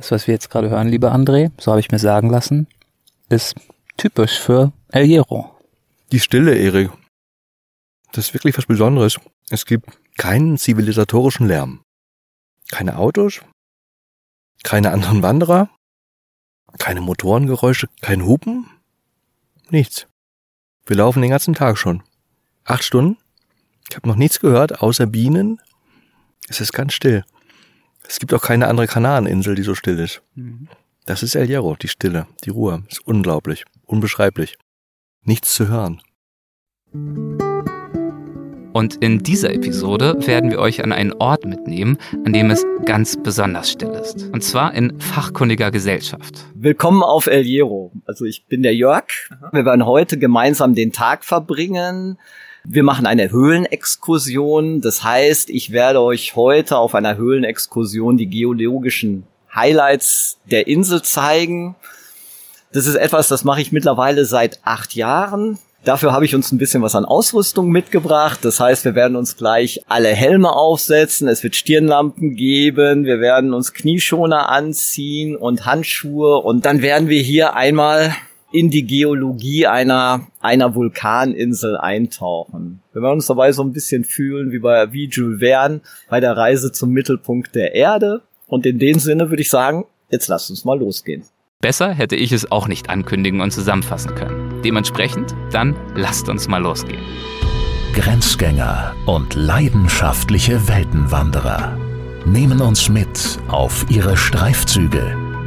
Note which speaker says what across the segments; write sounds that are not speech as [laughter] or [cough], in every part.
Speaker 1: Das, was wir jetzt gerade hören, lieber André, so habe ich mir sagen lassen, ist typisch für El Hierro.
Speaker 2: Die Stille, Erik. Das ist wirklich was Besonderes. Es gibt keinen zivilisatorischen Lärm. Keine Autos, keine anderen Wanderer, keine Motorengeräusche, kein Hupen, nichts. Wir laufen den ganzen Tag schon. Acht Stunden. Ich habe noch nichts gehört, außer Bienen. Es ist ganz still. Es gibt auch keine andere Kanareninsel, die so still ist. Mhm. Das ist El Hierro, die Stille, die Ruhe. Ist unglaublich, unbeschreiblich. Nichts zu hören.
Speaker 1: Und in dieser Episode werden wir euch an einen Ort mitnehmen, an dem es ganz besonders still ist. Und zwar in fachkundiger Gesellschaft.
Speaker 3: Willkommen auf El Hierro. Also ich bin der Jörg. Wir werden heute gemeinsam den Tag verbringen. Wir machen eine Höhlenexkursion. Das heißt, ich werde euch heute auf einer Höhlenexkursion die geologischen Highlights der Insel zeigen. Das ist etwas, das mache ich mittlerweile seit acht Jahren. Dafür habe ich uns ein bisschen was an Ausrüstung mitgebracht. Das heißt, wir werden uns gleich alle Helme aufsetzen. Es wird Stirnlampen geben. Wir werden uns Knieschoner anziehen und Handschuhe. Und dann werden wir hier einmal in die Geologie einer, einer Vulkaninsel eintauchen. Wir werden uns dabei so ein bisschen fühlen wie bei, wie Jules Verne bei der Reise zum Mittelpunkt der Erde. Und in dem Sinne würde ich sagen, jetzt lasst uns mal losgehen.
Speaker 1: Besser hätte ich es auch nicht ankündigen und zusammenfassen können. Dementsprechend, dann lasst uns mal losgehen.
Speaker 4: Grenzgänger und leidenschaftliche Weltenwanderer nehmen uns mit auf ihre Streifzüge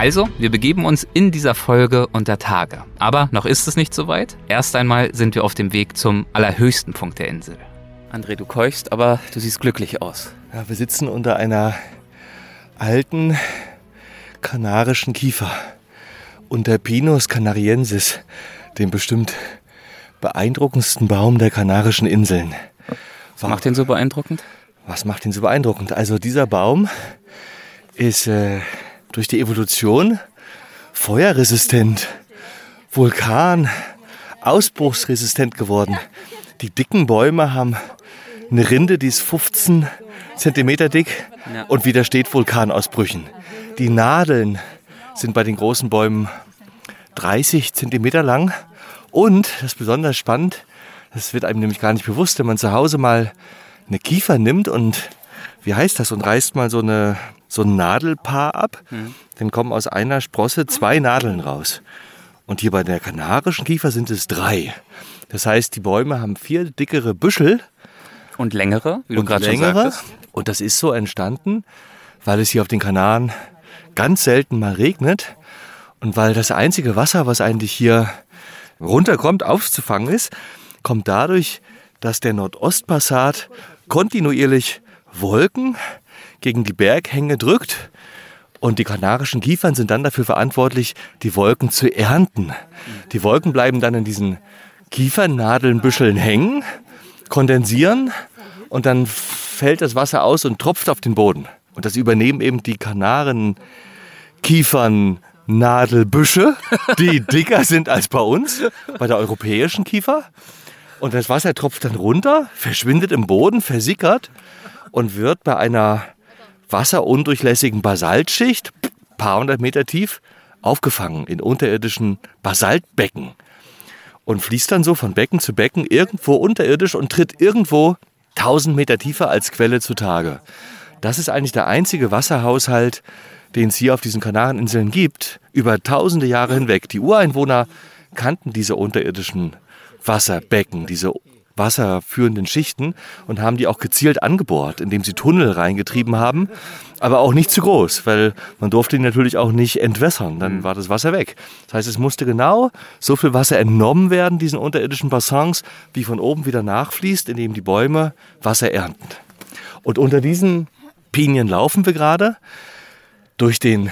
Speaker 1: Also, wir begeben uns in dieser Folge unter Tage. Aber noch ist es nicht soweit. Erst einmal sind wir auf dem Weg zum allerhöchsten Punkt der Insel. André, du keuchst, aber du siehst glücklich aus.
Speaker 2: Ja, wir sitzen unter einer alten kanarischen Kiefer. Unter Pinus canariensis, dem bestimmt beeindruckendsten Baum der Kanarischen Inseln.
Speaker 1: Was macht den so beeindruckend?
Speaker 2: Was macht ihn so beeindruckend? Also dieser Baum ist äh, durch die Evolution? Feuerresistent, Vulkan, ausbruchsresistent geworden. Die dicken Bäume haben eine Rinde, die ist 15 Zentimeter dick und widersteht Vulkanausbrüchen. Die Nadeln sind bei den großen Bäumen 30 Zentimeter lang. Und, das ist besonders spannend, das wird einem nämlich gar nicht bewusst, wenn man zu Hause mal eine Kiefer nimmt und, wie heißt das, und reißt mal so eine so ein Nadelpaar ab. Mhm. Dann kommen aus einer Sprosse zwei Nadeln raus. Und hier bei der kanarischen Kiefer sind es drei. Das heißt, die Bäume haben vier dickere Büschel.
Speaker 1: Und längere,
Speaker 2: wie du gerade schon sagtest. Und das ist so entstanden, weil es hier auf den Kanaren ganz selten mal regnet. Und weil das einzige Wasser, was eigentlich hier runterkommt, aufzufangen ist, kommt dadurch, dass der Nordostpassat kontinuierlich Wolken gegen die Berghänge drückt. Und die kanarischen Kiefern sind dann dafür verantwortlich, die Wolken zu ernten. Die Wolken bleiben dann in diesen Kiefernadelnbüscheln hängen, kondensieren und dann fällt das Wasser aus und tropft auf den Boden. Und das übernehmen eben die Kanaren Kiefernnadelbüsche, die [laughs] dicker sind als bei uns, bei der europäischen Kiefer. Und das Wasser tropft dann runter, verschwindet im Boden, versickert und wird bei einer wasserundurchlässigen Basaltschicht, paar hundert Meter tief, aufgefangen in unterirdischen Basaltbecken und fließt dann so von Becken zu Becken irgendwo unterirdisch und tritt irgendwo tausend Meter tiefer als Quelle zutage. Das ist eigentlich der einzige Wasserhaushalt, den es hier auf diesen Kanareninseln gibt, über tausende Jahre hinweg. Die Ureinwohner kannten diese unterirdischen Wasserbecken, diese wasserführenden Schichten und haben die auch gezielt angebohrt, indem sie Tunnel reingetrieben haben, aber auch nicht zu groß, weil man durfte die natürlich auch nicht entwässern, dann mhm. war das Wasser weg. Das heißt, es musste genau so viel Wasser entnommen werden, diesen unterirdischen Bassins, wie von oben wieder nachfließt, indem die Bäume Wasser ernten. Und unter diesen Pinien laufen wir gerade durch den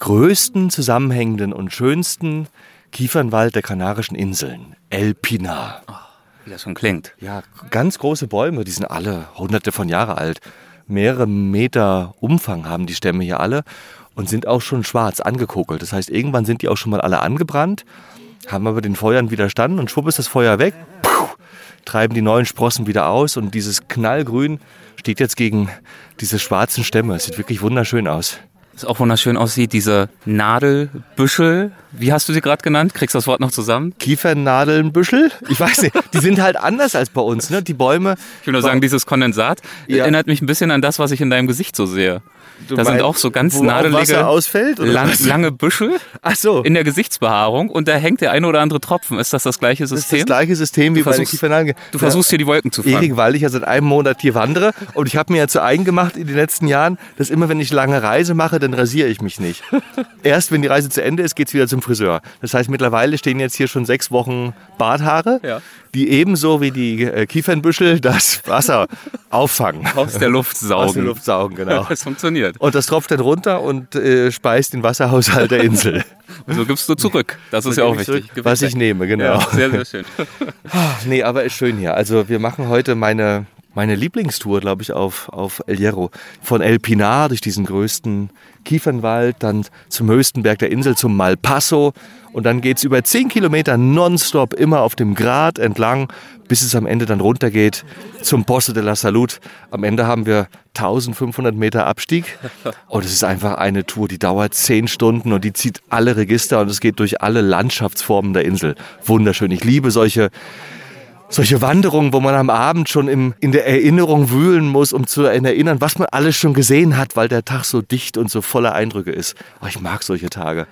Speaker 2: größten, zusammenhängenden und schönsten Kiefernwald der Kanarischen Inseln, El Pinar.
Speaker 1: Wie das schon klingt.
Speaker 2: Ja, ganz große Bäume, die sind alle hunderte von Jahre alt. Mehrere Meter Umfang haben die Stämme hier alle und sind auch schon schwarz angekokelt. Das heißt, irgendwann sind die auch schon mal alle angebrannt, haben aber den Feuern widerstanden und schwupp ist das Feuer weg, puh, treiben die neuen Sprossen wieder aus und dieses Knallgrün steht jetzt gegen diese schwarzen Stämme. Es sieht wirklich wunderschön aus.
Speaker 1: Was auch wunderschön aussieht, diese Nadelbüschel. Wie hast du sie gerade genannt? Kriegst du das Wort noch zusammen?
Speaker 2: Kiefernadelnbüschel? Ich weiß nicht. Die sind halt anders als bei uns. Ne? Die Bäume.
Speaker 1: Ich will nur sagen, dieses Kondensat
Speaker 2: Ja.
Speaker 1: erinnert mich ein bisschen an das, was ich in deinem Gesicht so sehe.
Speaker 2: Du
Speaker 1: da sind auch so ganz nadelige,
Speaker 2: ausfällt, oder
Speaker 1: lang, lange Büschel
Speaker 2: Ach so.
Speaker 1: in der Gesichtsbehaarung und da hängt der eine oder andere Tropfen. Ist das das gleiche
Speaker 2: das ist
Speaker 1: System?
Speaker 2: das gleiche System wie bei den Kiefernadeln.
Speaker 1: du versuchst hier die Wolken zu fangen.
Speaker 2: Erik, weil ich ja seit einem Monat hier wandere und ich habe mir ja zu eigen gemacht in den letzten Jahren, dass immer wenn ich lange Reise mache, dann rasiere ich mich nicht. [laughs] Erst wenn die Reise zu Ende ist, geht's wieder zum Friseur. Das heißt, mittlerweile stehen jetzt hier schon sechs Wochen Barthaare,
Speaker 1: Ja.
Speaker 2: die ebenso wie die äh, Kiefernbüschel das Wasser [laughs] auffangen.
Speaker 1: Aus der Luft saugen.
Speaker 2: Aus der Luft saugen, genau. [laughs]
Speaker 1: Das funktioniert.
Speaker 2: Und das tropft dann runter und äh, speist den Wasserhaushalt der Insel. [laughs]
Speaker 1: Und so gibst du zurück. Das ist ja auch wichtig. Gib
Speaker 2: Was ich nehme, genau.
Speaker 1: Ja, sehr, sehr schön.
Speaker 2: Nee, aber ist schön hier. Also wir machen heute meine, meine Lieblingstour, glaube ich, auf, auf El Hierro. Von El Pinar durch diesen größten Kiefernwald, dann zum höchsten Berg der Insel, zum Malpaso. Und dann geht's über 10 Kilometer nonstop immer auf dem Grat entlang, bis es am Ende dann runtergeht zum Poste de la Salud. Am Ende haben wir 1500 Meter Abstieg. Und es ist einfach eine Tour, die dauert 10 Stunden und die zieht alle Register und es geht durch alle Landschaftsformen der Insel. Wunderschön. Ich liebe solche solche Wanderungen, wo man am Abend schon im, in der Erinnerung wühlen muss, um zu erinnern, was man alles schon gesehen hat, weil der Tag so dicht und so voller Eindrücke ist. Oh, ich mag solche Tage.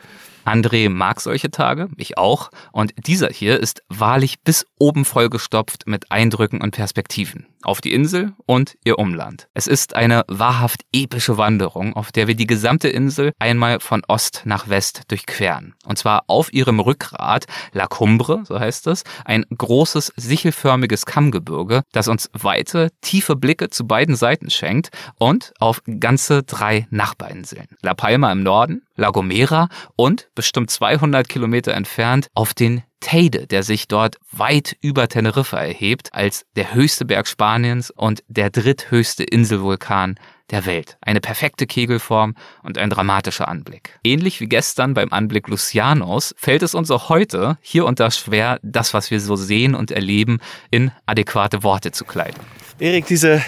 Speaker 1: André mag solche Tage, ich auch. Und dieser hier ist wahrlich bis oben vollgestopft mit Eindrücken und Perspektiven auf die Insel und ihr Umland. Es ist eine wahrhaft epische Wanderung, auf der wir die gesamte Insel einmal von Ost nach West durchqueren. Und zwar auf ihrem Rückgrat La Cumbre, so heißt es, ein großes sichelförmiges Kammgebirge, das uns weite, tiefe Blicke zu beiden Seiten schenkt und auf ganze drei Nachbarinseln. La Palma im Norden, La Gomera und bestimmt 200 Kilometer entfernt auf den Teide, der sich dort weit über Teneriffa erhebt, als der höchste Berg Spaniens und der dritthöchste Inselvulkan der Welt. Eine perfekte Kegelform und ein dramatischer Anblick. Ähnlich wie gestern beim Anblick Lucianos fällt es uns auch heute hier und da schwer, das, was wir so sehen und erleben, in adäquate Worte zu kleiden.
Speaker 2: Erik, diese,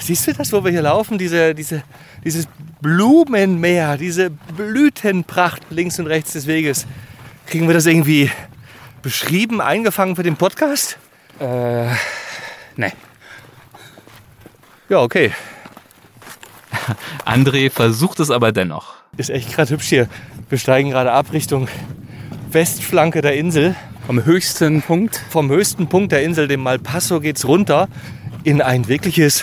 Speaker 2: siehst du das, wo wir hier laufen? Diese, diese, dieses Blumenmeer, diese Blütenpracht links und rechts des Weges. Kriegen wir das irgendwie beschrieben, eingefangen für den Podcast?
Speaker 1: Äh, nee.
Speaker 2: Ja, okay. [laughs]
Speaker 1: André versucht es aber dennoch.
Speaker 2: Ist echt gerade hübsch hier. Wir steigen gerade ab Richtung Westflanke der Insel.
Speaker 1: Am höchsten Punkt
Speaker 2: Vom höchsten Punkt der Insel, dem Malpaso, geht's runter in ein wirkliches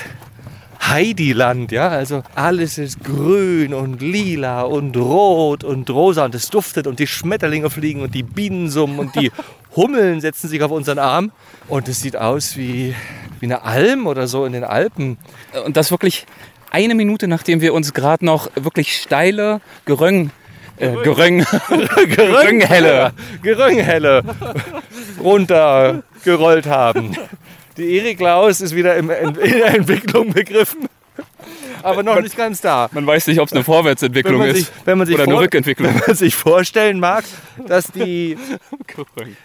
Speaker 2: Heidiland. Ja? Also alles ist grün und lila und rot und rosa und es duftet und die Schmetterlinge fliegen und die Bienen summen und die [laughs] Hummeln setzen sich auf unseren Arm. Und es sieht aus wie, wie eine Alm oder so in den Alpen.
Speaker 1: Und das wirklich eine Minute, nachdem wir uns gerade noch wirklich steile Geröng, äh, Geröng, [laughs] Gerönghelle,
Speaker 2: Gerönghelle runtergerollt haben. Die Erik Laus ist wieder in der Entwicklung begriffen, aber noch nicht ganz da.
Speaker 1: man weiß nicht, ob es eine Vorwärtsentwicklung
Speaker 2: man
Speaker 1: ist
Speaker 2: sich, wenn man sich
Speaker 1: oder eine Rückentwicklung.
Speaker 2: Wenn man sich vorstellen mag, dass die,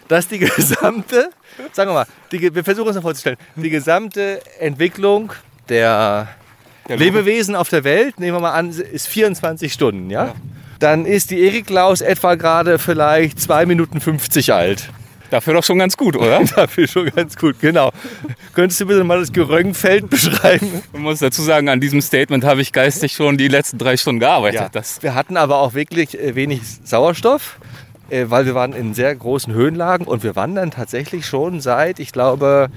Speaker 2: dass die gesamte, sagen wir mal, die, wir versuchen uns mal vorzustellen, die gesamte Entwicklung der Lebewesen auf der Welt, nehmen wir mal an, ist 24 Stunden, ja? Dann ist die Erik Laus etwa gerade vielleicht 2 Minuten 50 alt.
Speaker 1: Dafür doch schon ganz gut, oder? [laughs]
Speaker 2: Dafür schon ganz gut, genau. Könntest du bitte mal das Geröngfeld beschreiben?
Speaker 1: Man muss dazu sagen, an diesem Statement habe ich geistig schon die letzten drei Stunden gearbeitet. Das,
Speaker 2: Wir hatten aber auch wirklich äh, wenig Sauerstoff, äh, weil wir waren in sehr großen Höhenlagen und wir wandern tatsächlich schon seit, ich glaube,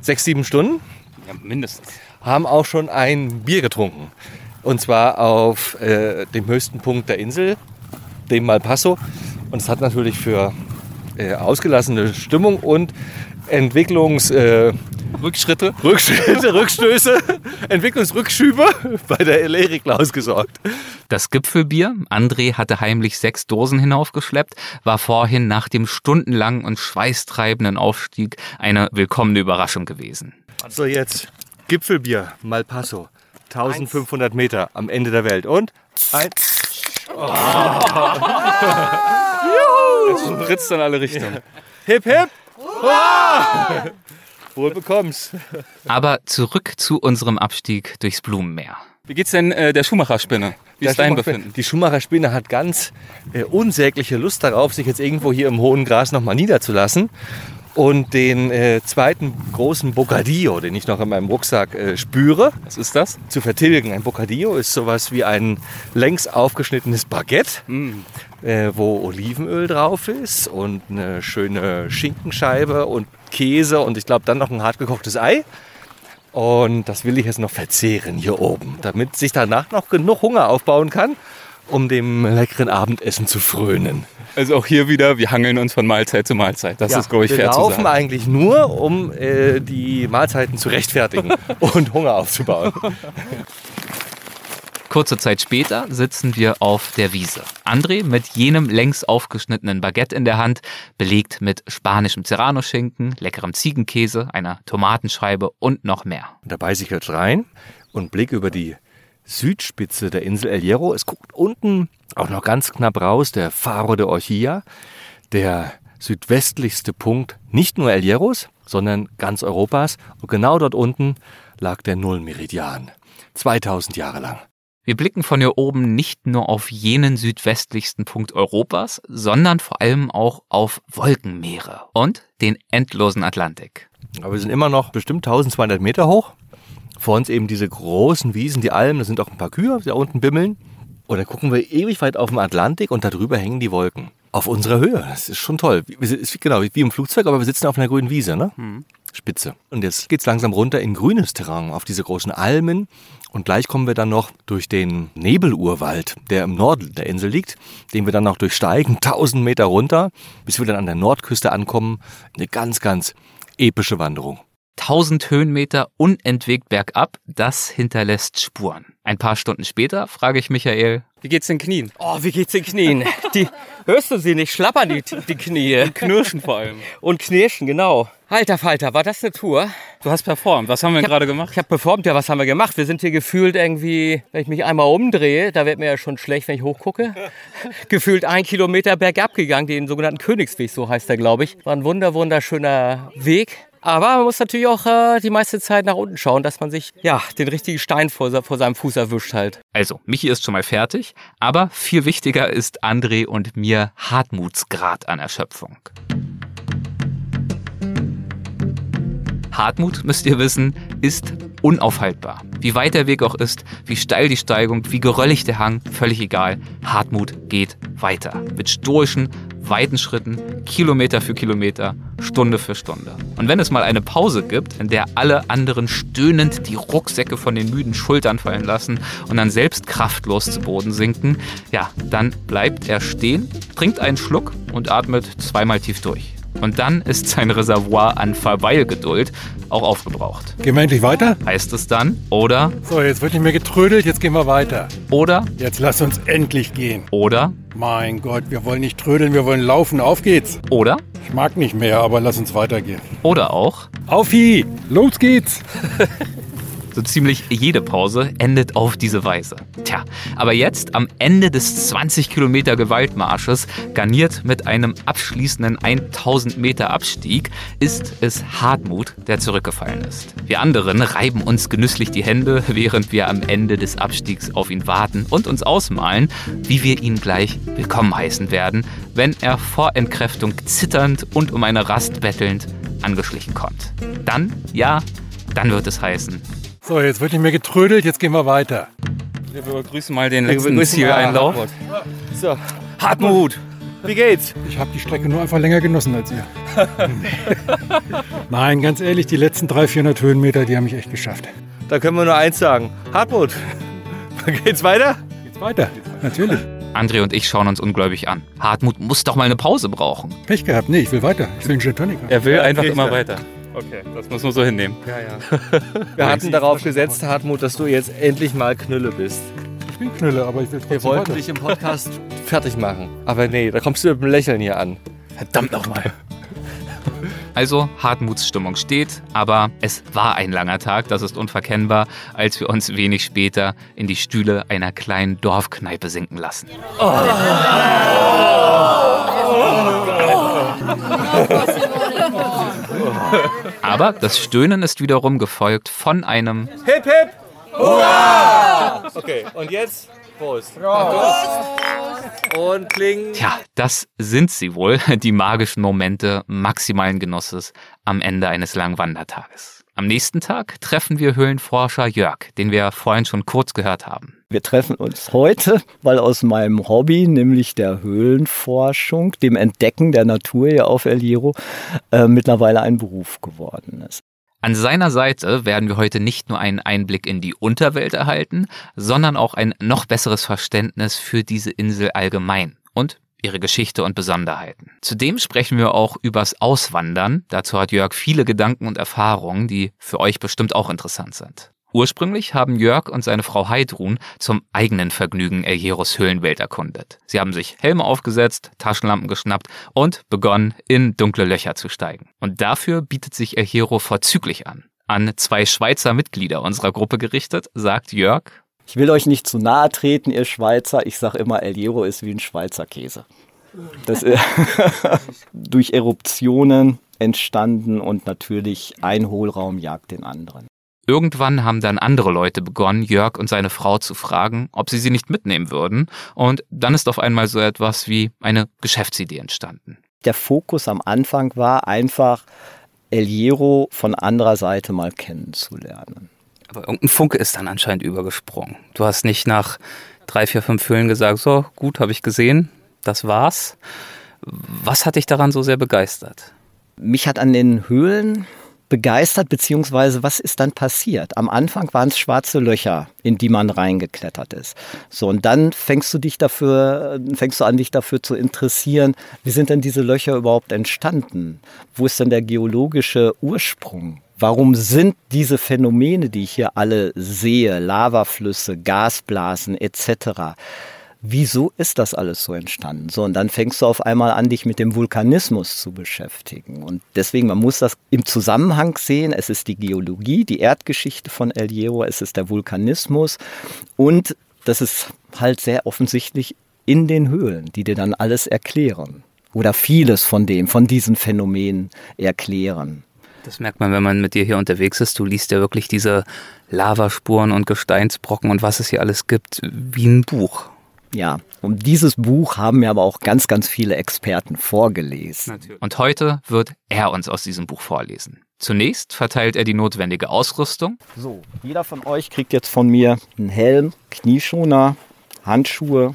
Speaker 2: sechs, sieben Stunden.
Speaker 1: ja, mindestens.
Speaker 2: Haben auch schon ein Bier getrunken. Und zwar auf äh, dem höchsten Punkt der Insel, dem Malpaso. Und es hat natürlich für äh, ausgelassene Stimmung und Entwicklungspotenzial äh,
Speaker 1: Rückschritte?
Speaker 2: Rückschritte, Rückstöße, Entwicklungsrückschübe bei der Elerik ausgesorgt.
Speaker 1: Das Gipfelbier, André hatte heimlich sechs Dosen hinaufgeschleppt, war vorhin nach dem stundenlangen und schweißtreibenden Aufstieg eine willkommene Überraschung gewesen.
Speaker 2: So, jetzt Gipfelbier, Malpasso. 1500 Meter am Ende der Welt. Und ein.
Speaker 1: Es spritzt in alle Richtungen.
Speaker 2: Hip, hip! Hurra! Wohl bekomm's.
Speaker 1: Aber zurück zu unserem Abstieg durchs Blumenmeer.
Speaker 5: Wie geht's denn äh, der Schumacher-Spinne? Wie
Speaker 2: Der
Speaker 5: ist dein
Speaker 2: Schumacher-
Speaker 5: Befinden?
Speaker 2: Die Schumacher-Spinne hat ganz äh, unsägliche Lust darauf, sich jetzt irgendwo hier im hohen Gras nochmal niederzulassen. Und den äh, zweiten großen Bocadillo, den ich noch in meinem Rucksack äh, spüre,
Speaker 5: Was ist das?
Speaker 2: zu vertilgen. Ein Bocadillo ist sowas wie ein längs aufgeschnittenes Baguette, äh, wo Olivenöl drauf ist und eine schöne Schinkenscheibe und Käse und ich glaube dann noch ein hartgekochtes Ei. Und das will ich jetzt noch verzehren hier oben, damit sich danach noch genug Hunger aufbauen kann, um dem leckeren Abendessen zu frönen.
Speaker 5: Also auch hier wieder, wir hangeln uns von Mahlzeit zu Mahlzeit. Das
Speaker 2: Ja,
Speaker 5: ist, glaube ich,
Speaker 2: wir
Speaker 5: fair zu
Speaker 2: laufen
Speaker 5: sagen.
Speaker 2: eigentlich nur, um äh, die Mahlzeiten zu rechtfertigen [laughs] und Hunger aufzubauen.
Speaker 1: Kurze Zeit später sitzen wir auf der Wiese. André mit jenem längs aufgeschnittenen Baguette in der Hand, belegt mit spanischem Serrano-Schinken, leckerem Ziegenkäse, einer Tomatenscheibe und noch mehr.
Speaker 2: Da beiße ich jetzt rein und blicke über die Südspitze der Insel El Hierro. Es guckt unten auch noch ganz knapp raus der Faro de Orchilla, der südwestlichste Punkt nicht nur El Hierros, sondern ganz Europas. Und genau dort unten lag der Nullmeridian. 2000 Jahre lang.
Speaker 1: Wir blicken von hier oben nicht nur auf jenen südwestlichsten Punkt Europas, sondern vor allem auch auf Wolkenmeere und den endlosen Atlantik.
Speaker 2: Aber wir sind immer noch bestimmt 1200 Meter hoch. Vor uns eben diese großen Wiesen, die Almen, da sind auch ein paar Kühe, die da unten bimmeln. Und dann gucken wir ewig weit auf den Atlantik und darüber hängen die Wolken. Auf unserer Höhe. Das ist schon toll. Es ist genau wie im Flugzeug, aber wir sitzen auf einer grünen Wiese, ne? Spitze. Und jetzt geht's langsam runter in grünes Terrain, auf diese großen Almen. Und gleich kommen wir dann noch durch den Nebelurwald, der im Norden der Insel liegt, den wir dann noch durchsteigen, [laughs] 1000 Meter runter, bis wir dann an der Nordküste ankommen. Eine ganz, ganz epische Wanderung.
Speaker 1: 1000 Höhenmeter unentwegt bergab, das hinterlässt Spuren. Ein paar Stunden später frage ich Michael,
Speaker 5: Wie geht's den Knien?
Speaker 6: Oh, wie geht's den Knien? [laughs] Die, hörst du sie nicht? Schlappern die, die Knie.
Speaker 5: Knirschen vor allem.
Speaker 6: Und knirschen, genau. Alter Falter, war das eine Tour?
Speaker 5: Du hast performt. Was haben wir
Speaker 6: hab-
Speaker 5: gerade gemacht?
Speaker 6: Ich habe performt, ja, was haben wir gemacht? Wir sind hier gefühlt irgendwie, wenn ich mich einmal umdrehe, da wird mir ja schon schlecht, wenn ich hochgucke. [laughs] gefühlt ein Kilometer bergab gegangen, den sogenannten Königsweg, so heißt der, glaube ich. War ein wunder, wunderschöner Weg. Aber man muss natürlich auch äh, die meiste Zeit nach unten schauen, dass man sich ja den richtigen Stein vor, vor seinem Fuß erwischt halt.
Speaker 1: also Michi ist schon mal fertig, aber viel wichtiger ist André und mir Hartmutsgrad an Erschöpfung. Hartmut, müsst ihr wissen, ist unaufhaltbar. Wie weit der Weg auch ist, wie steil die Steigung, wie geröllig der Hang, völlig egal. Hartmut geht weiter. Mit stoischen, weiten Schritten, Kilometer für Kilometer, Stunde für Stunde. Und wenn es mal eine Pause gibt, in der alle anderen stöhnend die Rucksäcke von den müden Schultern fallen lassen und dann selbst kraftlos zu Boden sinken, ja, dann bleibt er stehen, trinkt einen Schluck und atmet zweimal tief durch. Und dann ist sein Reservoir an Verweilgeduld auch aufgebraucht.
Speaker 7: Gehen wir endlich weiter?
Speaker 1: Heißt es dann, oder,
Speaker 7: So, jetzt wird nicht mehr getrödelt, jetzt gehen wir weiter.
Speaker 1: oder,
Speaker 7: Jetzt lass uns endlich gehen.
Speaker 1: oder,
Speaker 7: Mein Gott, wir wollen nicht trödeln, wir wollen laufen. Auf geht's.
Speaker 1: oder,
Speaker 7: Ich mag nicht mehr, aber lass uns weitergehen.
Speaker 1: oder auch,
Speaker 7: Aufi, los geht's. [laughs]
Speaker 1: So ziemlich jede Pause endet auf diese Weise. Tja, aber jetzt am Ende des 20 Kilometer Gewaltmarsches, garniert mit einem abschließenden 1000 Meter Abstieg, ist es Hartmut, der zurückgefallen ist. Wir anderen reiben uns genüsslich die Hände, während wir am Ende des Abstiegs auf ihn warten und uns ausmalen, wie wir ihn gleich willkommen heißen werden, wenn er vor Entkräftung zitternd und um eine Rast bettelnd angeschlichen kommt. Dann, ja, dann wird es heißen,
Speaker 7: So, jetzt wird nicht mehr getrödelt, jetzt gehen wir weiter.
Speaker 5: Wir begrüßen mal den letzten Zieleinlauf.
Speaker 2: Hartmut. So,
Speaker 5: Hartmut!
Speaker 2: wie geht's?
Speaker 7: Ich habe die Strecke nur einfach länger genossen als ihr. [laughs] Nein, ganz ehrlich, die letzten 300, 400 Höhenmeter, die haben mich echt geschafft.
Speaker 2: Da können wir nur eins sagen. Hartmut, geht's weiter?
Speaker 7: Geht's weiter? Natürlich.
Speaker 1: André und ich schauen uns ungläubig an. Hartmut muss doch mal eine Pause brauchen.
Speaker 7: Pech gehabt. Nee, ich will weiter. Ich will einen Gin Tonic haben.
Speaker 5: Er will einfach immer weiter. Okay, das muss man so hinnehmen.
Speaker 2: Ja, ja. Wir hatten darauf gesetzt, Hartmut, dass du jetzt endlich mal Knülle bist.
Speaker 7: Ich bin Knülle, aber ich will
Speaker 2: Wir
Speaker 7: trotzdem
Speaker 2: wollten
Speaker 7: weiter.
Speaker 2: dich im Podcast fertig machen. Aber nee, da kommst du mit dem Lächeln hier an.
Speaker 5: Verdammt nochmal.
Speaker 1: Also, Hartmuts Stimmung steht, aber es war ein langer Tag, das ist unverkennbar, als wir uns wenig später in die Stühle einer kleinen Dorfkneipe sinken lassen. Aber das Stöhnen ist wiederum gefolgt von einem
Speaker 2: Hip, hip! Hurra! Okay, und jetzt Prost. Und kling.
Speaker 1: Tja, das sind sie wohl, die magischen Momente maximalen Genusses am Ende eines langen Wandertages. Am nächsten Tag treffen wir Höhlenforscher Jörg, den wir vorhin schon kurz gehört haben.
Speaker 3: Wir treffen uns heute, weil aus meinem Hobby, nämlich der Höhlenforschung, dem Entdecken der Natur hier auf El Hierro, äh, mittlerweile ein Beruf geworden ist.
Speaker 1: An seiner Seite werden wir heute nicht nur einen Einblick in die Unterwelt erhalten, sondern auch ein noch besseres Verständnis für diese Insel allgemein und ihre Geschichte und Besonderheiten. Zudem sprechen wir auch übers Auswandern. Dazu hat Jörg viele Gedanken und Erfahrungen, die für euch bestimmt auch interessant sind. Ursprünglich haben Jörg und seine Frau Heidrun zum eigenen Vergnügen El Hierros Höhlenwelt erkundet. Sie haben sich Helme aufgesetzt, Taschenlampen geschnappt und begonnen, in dunkle Löcher zu steigen. Und dafür bietet sich El Hierro vorzüglich an. An zwei Schweizer Mitglieder unserer Gruppe gerichtet, sagt Jörg,
Speaker 3: Ich will euch nicht zu nahe treten, ihr Schweizer. Ich sage immer, El Hierro ist wie ein Schweizer Käse. Das ist [laughs] durch Eruptionen entstanden und natürlich ein Hohlraum jagt den anderen.
Speaker 1: Irgendwann haben dann andere Leute begonnen, Jörg und seine Frau zu fragen, ob sie sie nicht mitnehmen würden. Und dann ist auf einmal so etwas wie eine Geschäftsidee entstanden.
Speaker 3: Der Fokus am Anfang war einfach, El Hierro von anderer Seite mal kennenzulernen.
Speaker 5: Aber irgendein Funke ist dann anscheinend übergesprungen. Du hast nicht nach drei, vier, fünf Höhlen gesagt, so gut, habe ich gesehen, das war's. Was hat dich daran so sehr begeistert?
Speaker 3: Mich hat an den Höhlen begeistert, beziehungsweise was ist dann passiert? Am Anfang waren es schwarze Löcher, in die man reingeklettert ist. So, und dann fängst du dich dafür, fängst du an, dich dafür zu interessieren, wie sind denn diese Löcher überhaupt entstanden? Wo ist denn der geologische Ursprung? Warum sind diese Phänomene, die ich hier alle sehe, Lavaflüsse, Gasblasen etc., wieso ist das alles so entstanden? So, und dann fängst du auf einmal an, dich mit dem Vulkanismus zu beschäftigen. Und deswegen, man muss das im Zusammenhang sehen. Es ist die Geologie, die Erdgeschichte von El Hierro, es ist der Vulkanismus und das ist halt sehr offensichtlich in den Höhlen, die dir dann alles erklären. Oder vieles von dem, von diesen Phänomenen erklären.
Speaker 5: Das merkt man, wenn man mit dir hier unterwegs ist. Du liest ja wirklich diese Lavaspuren und Gesteinsbrocken und was es hier alles gibt, wie ein Buch.
Speaker 3: Ja, und dieses Buch haben mir aber auch ganz, ganz viele Experten vorgelesen.
Speaker 1: Und heute wird er uns aus diesem Buch vorlesen. Zunächst verteilt er die notwendige Ausrüstung.
Speaker 3: So, jeder von euch kriegt jetzt von mir einen Helm, Knieschoner, Handschuhe.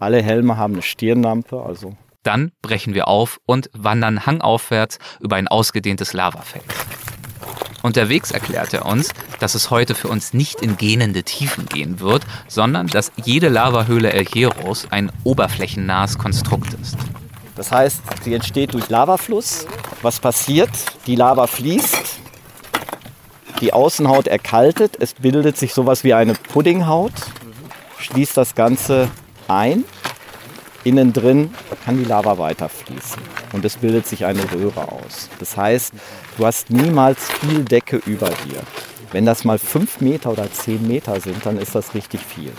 Speaker 3: Alle Helme haben eine Stirnlampe, also
Speaker 1: Dann brechen wir auf und wandern hangaufwärts über ein ausgedehntes Lavafeld. Unterwegs erklärt er uns, dass es heute für uns nicht in gähnende Tiefen gehen wird, sondern dass jede Lavahöhle El Hierros ein oberflächennahes Konstrukt ist.
Speaker 3: Das heißt, sie entsteht durch Lavafluss. Was passiert? Die Lava fließt, die Außenhaut erkaltet, es bildet sich sowas wie eine Puddinghaut, schließt das Ganze ein. Innen drin kann die Lava weiterfließen und es bildet sich eine Röhre aus. Das heißt, du hast niemals viel Decke über dir. Wenn das mal fünf Meter oder zehn Meter sind, dann ist das richtig viel.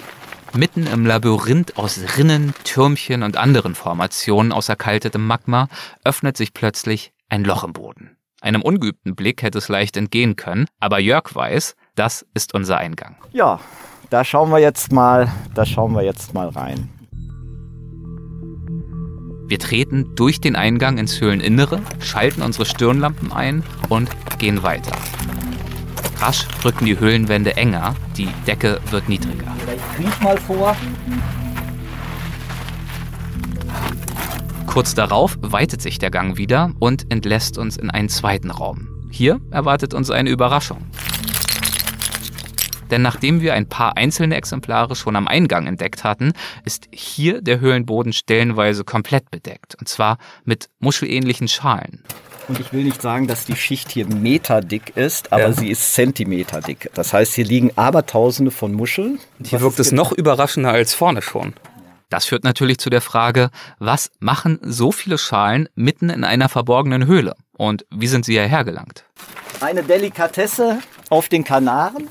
Speaker 1: Mitten im Labyrinth aus Rinnen, Türmchen und anderen Formationen aus erkaltetem Magma öffnet sich plötzlich ein Loch im Boden. Einem ungeübten Blick hätte es leicht entgehen können, aber Jörg weiß, das ist unser Eingang.
Speaker 3: Ja, da schauen wir jetzt mal, da schauen wir jetzt mal rein.
Speaker 1: Wir treten durch den Eingang ins Höhleninnere, schalten unsere Stirnlampen ein und gehen weiter. Rasch rücken die Höhlenwände enger, die Decke wird niedriger.
Speaker 3: Ich kriech mal vor.
Speaker 1: Kurz darauf weitet sich der Gang wieder und entlässt uns in einen zweiten Raum. Hier erwartet uns eine Überraschung. Denn nachdem wir ein paar einzelne Exemplare schon am Eingang entdeckt hatten, ist hier der Höhlenboden stellenweise komplett bedeckt. Und zwar mit muschelähnlichen Schalen.
Speaker 3: Und ich will nicht sagen, dass die Schicht hier meterdick ist, aber
Speaker 5: Ja.
Speaker 3: sie ist zentimeterdick. Das heißt, hier liegen Abertausende von Muscheln.
Speaker 5: Hier wirkt es noch überraschender als vorne schon.
Speaker 1: Das führt natürlich zu der Frage, was machen so viele Schalen mitten in einer verborgenen Höhle? Und wie sind sie hierher gelangt?
Speaker 3: Eine Delikatesse auf den Kanaren.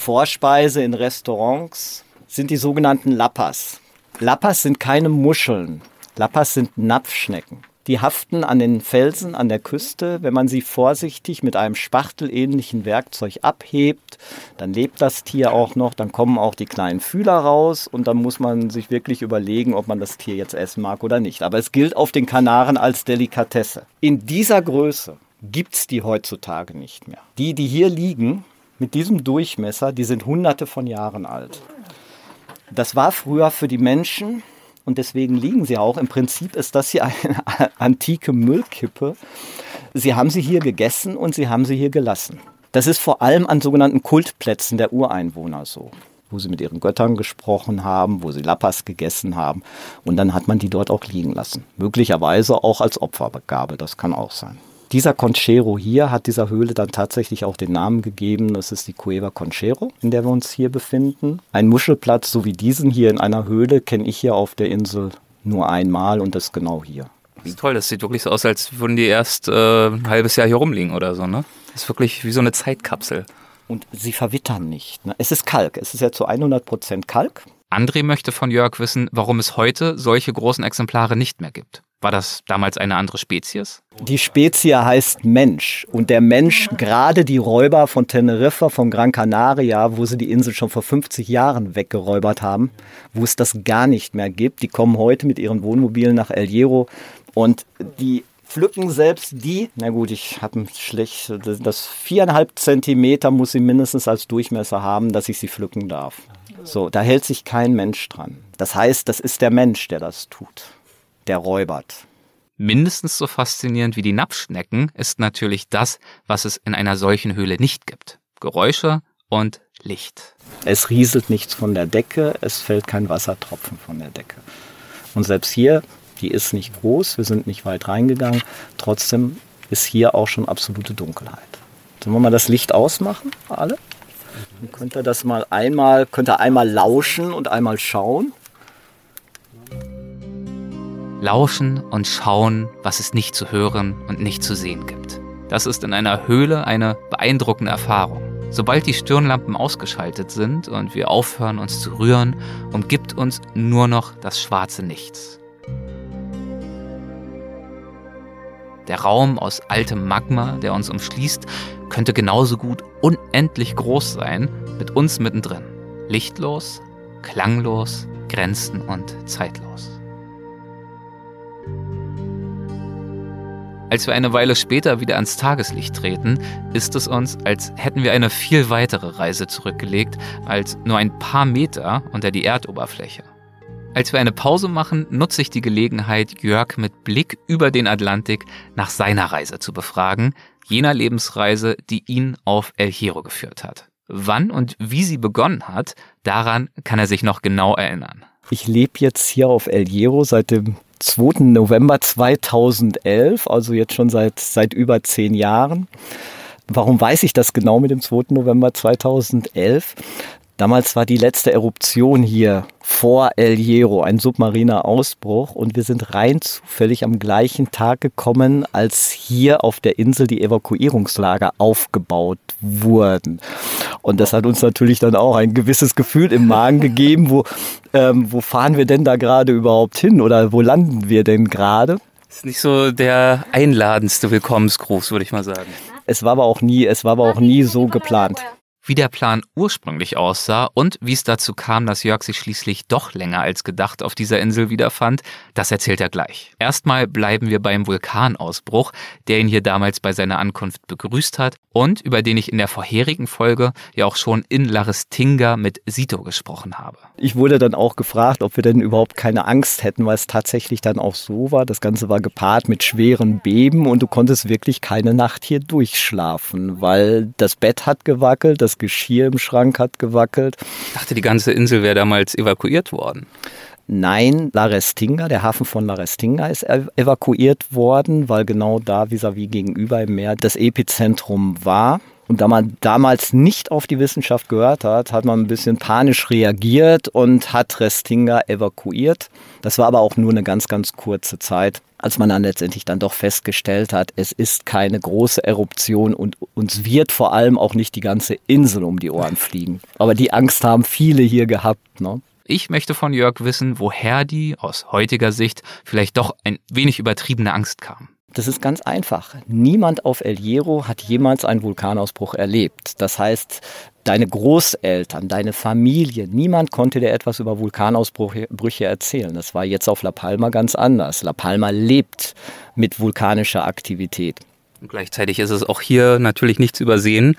Speaker 3: Vorspeise in Restaurants sind die sogenannten Lappas. Lappas sind keine Muscheln. Lappas sind Napfschnecken. Die haften an den Felsen an der Küste. Wenn man sie vorsichtig mit einem spachtelähnlichen Werkzeug abhebt, dann lebt das Tier auch noch, dann kommen auch die kleinen Fühler raus und dann muss man sich wirklich überlegen, ob man das Tier jetzt essen mag oder nicht. Aber es gilt auf den Kanaren als Delikatesse. In dieser Größe gibt's die heutzutage nicht mehr. Die, die hier liegen, mit diesem Durchmesser, die sind hunderte von Jahren alt. Das war früher für die Menschen und deswegen liegen sie auch. Im Prinzip ist das hier eine [laughs] antike Müllkippe. Sie haben sie hier gegessen und sie haben sie hier gelassen. Das ist vor allem an sogenannten Kultplätzen der Ureinwohner so, wo sie mit ihren Göttern gesprochen haben, wo sie Lappas gegessen haben und dann hat man die dort auch liegen lassen. Möglicherweise auch als Opfergabe, das kann auch sein. Dieser Conchero hier hat dieser Höhle dann tatsächlich auch den Namen gegeben. Das ist die Cueva Conchero, in der wir uns hier befinden. Ein Muschelplatz so wie diesen hier in einer Höhle kenne ich hier auf der Insel nur einmal und das genau hier.
Speaker 5: Das ist toll, das sieht wirklich so aus, als würden die erst äh, ein halbes Jahr hier rumliegen oder so, ne? Das ist wirklich wie so eine Zeitkapsel.
Speaker 3: Und sie verwittern nicht. Ne? Es ist Kalk. Es ist ja zu 100 Prozent Kalk.
Speaker 1: André möchte von Jörg wissen, warum es heute solche großen Exemplare nicht mehr gibt. War das damals eine andere Spezies?
Speaker 3: Die Spezie heißt Mensch. Und der Mensch, gerade die Räuber von Teneriffa, von Gran Canaria, wo sie die Insel schon vor 50 Jahren weggeräubert haben, wo es das gar nicht mehr gibt, die kommen heute mit ihren Wohnmobilen nach El Hierro und die pflücken selbst die, na gut, ich habe schlecht, das- das viereinhalb Zentimeter muss sie mindestens als Durchmesser haben, dass ich sie pflücken darf. So, da hält sich kein Mensch dran. Das heißt, das ist der Mensch, der das tut. Der räubert.
Speaker 1: Mindestens so faszinierend wie die Napfschnecken ist natürlich das, was es in einer solchen Höhle nicht gibt. Geräusche und Licht.
Speaker 3: Es rieselt nichts von der Decke, es fällt kein Wassertropfen von der Decke. Und selbst hier, die ist nicht groß, wir sind nicht weit reingegangen, trotzdem ist hier auch schon absolute Dunkelheit. Sollen wir mal das Licht ausmachen, alle? Dann könnt ihr das mal einmal, könnt ihr einmal lauschen und einmal schauen.
Speaker 1: Lauschen und schauen, was es nicht zu hören und nicht zu sehen gibt. Das ist in einer Höhle eine beeindruckende Erfahrung. Sobald die Stirnlampen ausgeschaltet sind und wir aufhören uns zu rühren, umgibt uns nur noch das schwarze Nichts. Der Raum aus altem Magma, der uns umschließt, könnte genauso gut unendlich groß sein, mit uns mittendrin. Lichtlos, klanglos, grenzen- und zeitlos. Als wir eine Weile später wieder ans Tageslicht treten, ist es uns, als hätten wir eine viel weitere Reise zurückgelegt als nur ein paar Meter unter die Erdoberfläche. Als wir eine Pause machen, nutze ich die Gelegenheit, Jörg mit Blick über den Atlantik nach seiner Reise zu befragen, jener Lebensreise, die ihn auf El Hierro geführt hat. Wann und wie sie begonnen hat, daran kann er sich noch genau erinnern.
Speaker 3: Ich lebe jetzt hier auf El Hierro seit dem 2. November 2011, also jetzt schon seit, seit über zehn Jahren. Warum weiß ich das genau mit dem 2. November 2011? Damals war die letzte Eruption hier vor El Hierro, ein submariner Ausbruch und wir sind rein zufällig am gleichen Tag gekommen, als hier auf der Insel die Evakuierungslager aufgebaut wurden. Und das hat uns natürlich dann auch ein gewisses Gefühl im Magen [laughs] gegeben, wo, ähm, wo fahren wir denn da gerade überhaupt hin oder wo landen wir denn gerade?
Speaker 5: Ist nicht so der einladendste Willkommensgruß, würde ich mal sagen.
Speaker 3: Es war aber auch nie, es war aber auch nie so geplant.
Speaker 1: Wie der Plan ursprünglich aussah und wie es dazu kam, dass Jörg sich schließlich doch länger als gedacht auf dieser Insel wiederfand, das erzählt er gleich. Erstmal bleiben wir beim Vulkanausbruch, der ihn hier damals bei seiner Ankunft begrüßt hat und über den ich in der vorherigen Folge ja auch schon in Laristinga mit Sito gesprochen habe.
Speaker 3: Ich wurde dann auch gefragt, ob wir denn überhaupt keine Angst hätten, weil es tatsächlich dann auch so war. Das Ganze war gepaart mit schweren Beben und du konntest wirklich keine Nacht hier durchschlafen, weil das Bett hat gewackelt, das Geschirr im Schrank hat gewackelt.
Speaker 5: Ich dachte, die ganze Insel wäre damals evakuiert worden.
Speaker 3: Nein, La Restinga, der Hafen von La Restinga ist evakuiert worden, weil genau da vis-à-vis -vis gegenüber im Meer das Epizentrum war. Und da man damals nicht auf die Wissenschaft gehört hat, hat man ein bisschen panisch reagiert und hat Restinga evakuiert. Das war aber auch nur eine ganz, ganz kurze Zeit, als man dann letztendlich dann doch festgestellt hat, es ist keine große Eruption und uns wird vor allem auch nicht die ganze Insel um die Ohren fliegen. Aber die Angst haben viele hier gehabt. Ne?
Speaker 1: Ich möchte von Jörg wissen, woher die aus heutiger Sicht vielleicht doch ein wenig übertriebene Angst kam.
Speaker 3: Das ist ganz einfach. Niemand auf El Hierro hat jemals einen Vulkanausbruch erlebt. Das heißt, deine Großeltern, deine Familie, niemand konnte dir etwas über Vulkanausbrüche erzählen. Das war jetzt auf La Palma ganz anders. La Palma lebt mit vulkanischer Aktivität.
Speaker 1: Und gleichzeitig ist es auch hier natürlich nichts übersehen.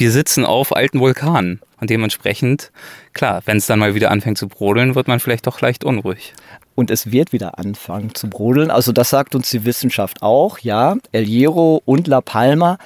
Speaker 1: Wir sitzen auf alten Vulkanen und dementsprechend, klar, wenn es dann mal wieder anfängt zu brodeln, wird man vielleicht doch leicht unruhig
Speaker 3: und es wird wieder anfangen zu brodeln. Also das sagt uns die Wissenschaft auch, ja. El Hierro und La Palma,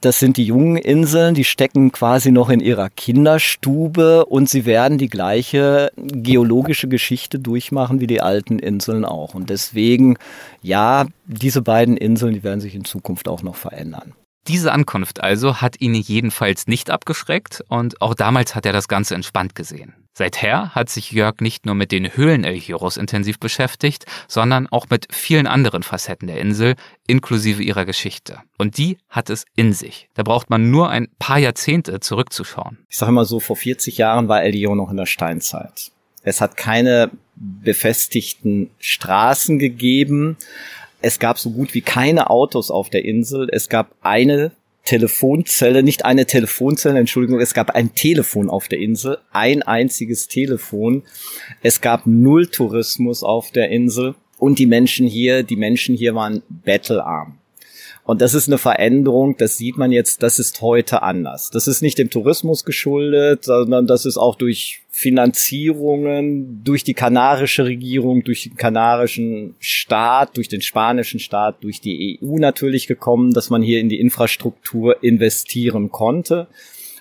Speaker 3: das sind die jungen Inseln, die stecken quasi noch in ihrer Kinderstube und sie werden die gleiche geologische Geschichte durchmachen wie die alten Inseln auch. Und deswegen, ja, diese beiden Inseln, die werden sich in Zukunft auch noch verändern.
Speaker 1: Diese Ankunft also hat ihn jedenfalls nicht abgeschreckt und auch damals hat er das Ganze entspannt gesehen. Seither hat sich Jörg nicht nur mit den Höhlen El Hierros intensiv beschäftigt, sondern auch mit vielen anderen Facetten der Insel, inklusive ihrer Geschichte. Und die hat es in sich. Da braucht man nur ein paar Jahrzehnte zurückzuschauen.
Speaker 3: Ich sage immer so, vor 40 Jahren war El Hierro noch in der Steinzeit. Es hat keine befestigten Straßen gegeben. Es gab so gut wie keine Autos auf der Insel. Es gab eine Telefonzelle, nicht eine Telefonzelle, Entschuldigung, es gab ein Telefon auf der Insel, ein einziges Telefon. Es gab null Tourismus auf der Insel und die Menschen hier, die Menschen hier waren bettelarm. Und das ist eine Veränderung, das sieht man jetzt, das ist heute anders. Das ist nicht dem Tourismus geschuldet, sondern das ist auch durch Finanzierungen, durch die kanarische Regierung, durch den kanarischen Staat, durch den spanischen Staat, durch die EU natürlich gekommen, dass man hier in die Infrastruktur investieren konnte.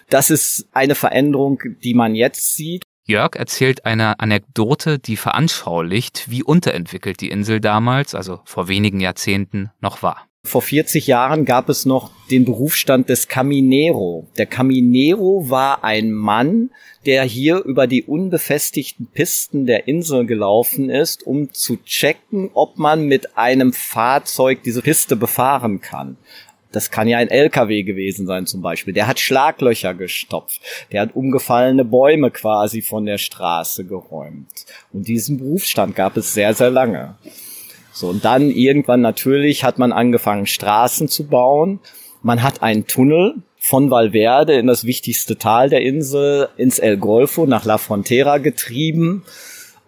Speaker 3: Das ist eine Veränderung, die man jetzt sieht.
Speaker 1: Jörg erzählt eine Anekdote, die veranschaulicht, wie unterentwickelt die Insel damals, also vor wenigen Jahrzehnten, noch war.
Speaker 3: Vor 40 Jahren gab es noch den Berufsstand des Caminero. Der Caminero war ein Mann, der hier über die unbefestigten Pisten der Insel gelaufen ist, um zu checken, ob man mit einem Fahrzeug diese Piste befahren kann. Das kann ja ein LKW gewesen sein zum Beispiel. Der hat Schlaglöcher gestopft. Der hat umgefallene Bäume quasi von der Straße geräumt. Und diesen Berufsstand gab es sehr, sehr lange. So, und dann irgendwann natürlich hat man angefangen, Straßen zu bauen. Man hat einen Tunnel von Valverde in das wichtigste Tal der Insel ins El Golfo nach La Frontera getrieben.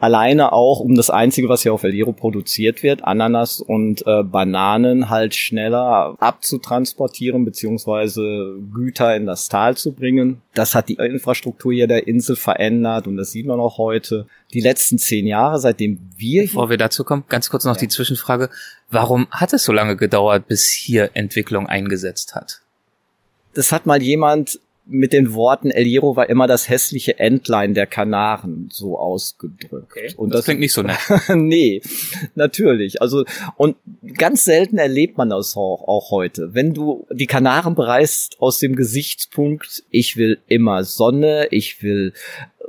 Speaker 3: Alleine auch um das Einzige, was hier auf El Hierro produziert wird, Ananas und äh, Bananen halt schneller abzutransportieren beziehungsweise Güter in das Tal zu bringen. Das hat die Infrastruktur hier der Insel verändert und das sieht man auch heute. Die letzten zehn Jahre, seitdem wir...
Speaker 1: Bevor wir dazu kommen, ganz kurz noch ja. die Zwischenfrage. Warum hat es so lange gedauert, bis hier Entwicklung eingesetzt hat?
Speaker 3: Das hat mal jemand mit den Worten El Hierro war immer das hässliche Entlein der Kanaren so ausgedrückt.
Speaker 1: Okay. Und das, das klingt nicht so nett. [laughs]
Speaker 3: nee, natürlich. Also und ganz selten erlebt man das auch, auch heute. Wenn du die Kanaren bereist aus dem Gesichtspunkt, ich will immer Sonne, ich will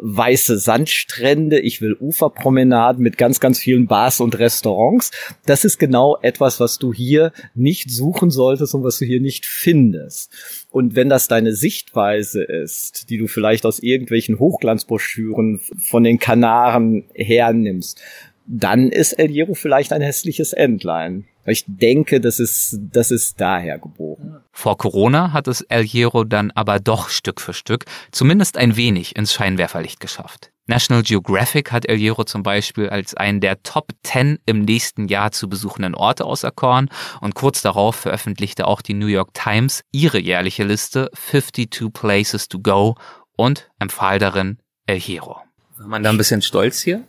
Speaker 3: weiße Sandstrände, ich will Uferpromenaden mit ganz, ganz vielen Bars und Restaurants. Das ist genau etwas, was du hier nicht suchen solltest und was du hier nicht findest. Und wenn das deine Sichtweise ist, die du vielleicht aus irgendwelchen Hochglanzbroschüren von den Kanaren hernimmst, dann ist El Hierro vielleicht ein hässliches Entlein. Ich denke, das ist, das ist daher geboren.
Speaker 1: Vor Corona hat es El Hierro dann aber doch Stück für Stück zumindest ein wenig ins Scheinwerferlicht geschafft. National Geographic hat El Hierro zum Beispiel als einen der Top 10 im nächsten Jahr zu besuchenden Orte auserkoren und kurz darauf veröffentlichte auch die New York Times ihre jährliche Liste 52 Places to Go und empfahl darin El Hierro.
Speaker 5: War man da ein bisschen stolz hier?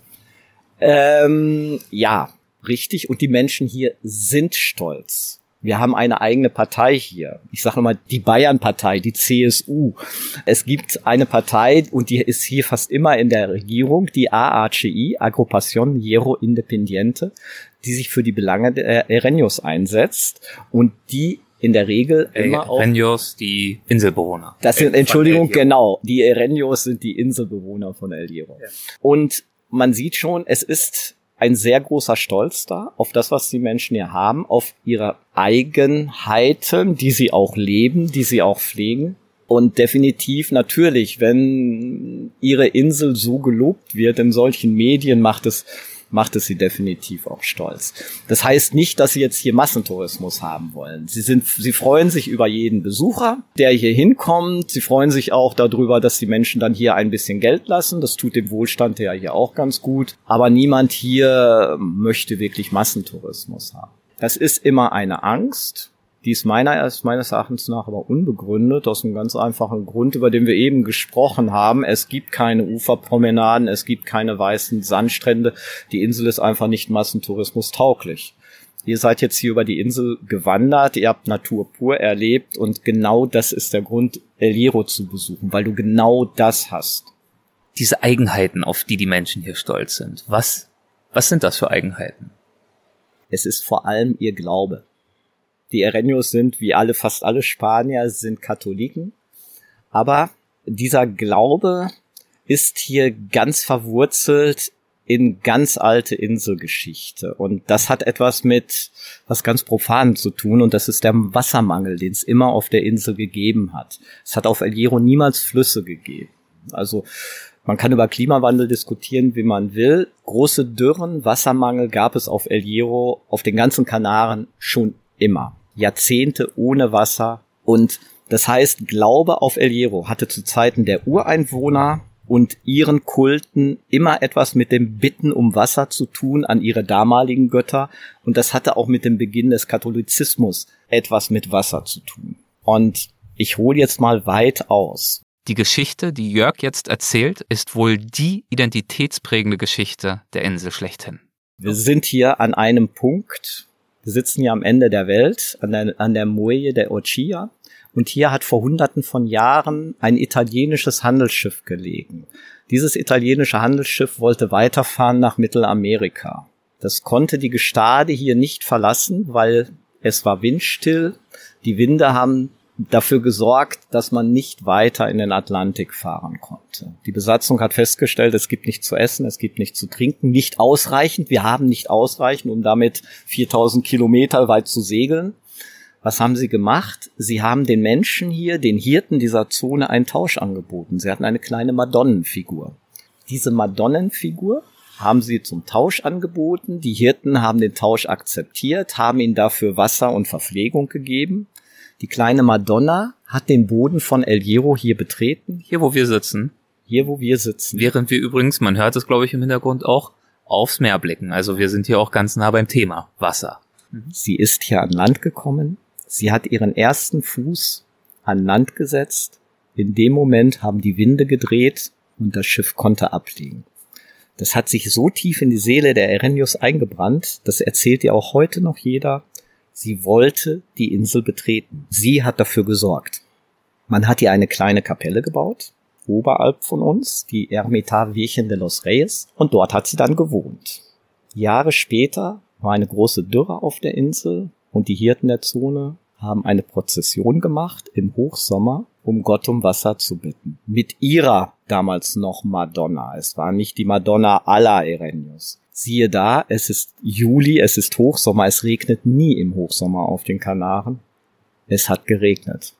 Speaker 3: Ähm, ja, richtig. Und die Menschen hier sind stolz. Wir haben eine eigene Partei hier. Ich sage mal die Bayern-Partei, die CSU. Es gibt eine Partei und die ist hier fast immer in der Regierung, die AACI, Agrupación Hierro Independiente, die sich für die Belange der Ereños einsetzt und die in der Regel immer auch.
Speaker 5: Ereños, die Inselbewohner.
Speaker 3: Das sind, Entschuldigung, genau. Die Ereños sind die Inselbewohner von El Hierro. Ja. Und man sieht schon, es ist ein sehr großer Stolz da auf das, was die Menschen hier haben, auf ihre Eigenheiten, die sie auch leben, die sie auch pflegen. Und definitiv natürlich, wenn ihre Insel so gelobt wird in solchen Medien, macht es macht es sie definitiv auch stolz. Das heißt nicht, dass sie jetzt hier Massentourismus haben wollen. Sie sind, sie freuen sich über jeden Besucher, der hier hinkommt. Sie freuen sich auch darüber, dass die Menschen dann hier ein bisschen Geld lassen. Das tut dem Wohlstand ja hier auch ganz gut. Aber niemand hier möchte wirklich Massentourismus haben. Das ist immer eine Angst. Die ist meiner, meines Erachtens nach aber unbegründet, aus einem ganz einfachen Grund, über den wir eben gesprochen haben. Es gibt keine Uferpromenaden, es gibt keine weißen Sandstrände. Die Insel ist einfach nicht Massentourismus tauglich. Ihr seid jetzt hier über die Insel gewandert, ihr habt Natur pur erlebt und genau das ist der Grund, El Hierro zu besuchen, weil du genau das hast.
Speaker 5: Diese Eigenheiten, auf die die Menschen hier stolz sind. Was, was sind das für Eigenheiten?
Speaker 3: Es ist vor allem ihr Glaube. Die Ereños sind, wie alle, fast alle Spanier, sind Katholiken. Aber dieser Glaube ist hier ganz verwurzelt in ganz alte Inselgeschichte. Und das hat etwas mit was ganz Profanem zu tun. Und das ist der Wassermangel, den es immer auf der Insel gegeben hat. Es hat auf El Hierro niemals Flüsse gegeben. Also man kann über Klimawandel diskutieren, wie man will. Große Dürren, Wassermangel gab es auf El Hierro, auf den ganzen Kanaren schon immer. Jahrzehnte ohne Wasser und das heißt, Glaube auf El Hierro hatte zu Zeiten der Ureinwohner und ihren Kulten immer etwas mit dem Bitten um Wasser zu tun an ihre damaligen Götter und das hatte auch mit dem Beginn des Katholizismus etwas mit Wasser zu tun. Und ich hole jetzt mal weit aus.
Speaker 1: Die Geschichte, die Jörg jetzt erzählt, ist wohl die identitätsprägende Geschichte der Insel schlechthin.
Speaker 3: Wir sind hier an einem Punkt, wir sitzen ja am Ende der Welt, an der, an der Moe der Ochia. Und hier hat vor hunderten von Jahren ein italienisches Handelsschiff gelegen. Dieses italienische Handelsschiff wollte weiterfahren nach Mittelamerika. Das konnte die Gestade hier nicht verlassen, weil es war windstill. Die Winde haben dafür gesorgt, dass man nicht weiter in den Atlantik fahren konnte. Die Besatzung hat festgestellt, es gibt nichts zu essen, es gibt nichts zu trinken, nicht ausreichend. Wir haben nicht ausreichend, um damit 4000 Kilometer weit zu segeln. Was haben sie gemacht? Sie haben den Menschen hier, den Hirten dieser Zone, einen Tausch angeboten. Sie hatten eine kleine Madonnenfigur. Diese Madonnenfigur haben sie zum Tausch angeboten. Die Hirten haben den Tausch akzeptiert, haben ihnen dafür Wasser und Verpflegung gegeben. Die kleine Madonna hat den Boden von El Hierro hier betreten.
Speaker 5: Hier, wo wir sitzen.
Speaker 3: Hier, wo wir sitzen.
Speaker 5: Während wir übrigens, man hört es, glaube ich, im Hintergrund auch, aufs Meer blicken. Also wir sind hier auch ganz nah beim Thema Wasser.
Speaker 3: Mhm. Sie ist hier an Land gekommen. Sie hat ihren ersten Fuß an Land gesetzt. In dem Moment haben die Winde gedreht und das Schiff konnte abliegen. Das hat sich so tief in die Seele der Ereños eingebrannt, das erzählt ihr auch heute noch jeder. Sie wollte die Insel betreten. Sie hat dafür gesorgt. Man hat ihr eine kleine Kapelle gebaut, oberhalb von uns, die Ermita Virgen de los Reyes, und dort hat sie dann gewohnt. Jahre später war eine große Dürre auf der Insel und die Hirten der Zone haben eine Prozession gemacht im Hochsommer, um Gott um Wasser zu bitten. Mit ihrer damals noch Madonna. Es war nicht die Madonna aller Ereños. Siehe da, es ist Juli, es ist Hochsommer, es regnet nie im Hochsommer auf den Kanaren. Es hat geregnet.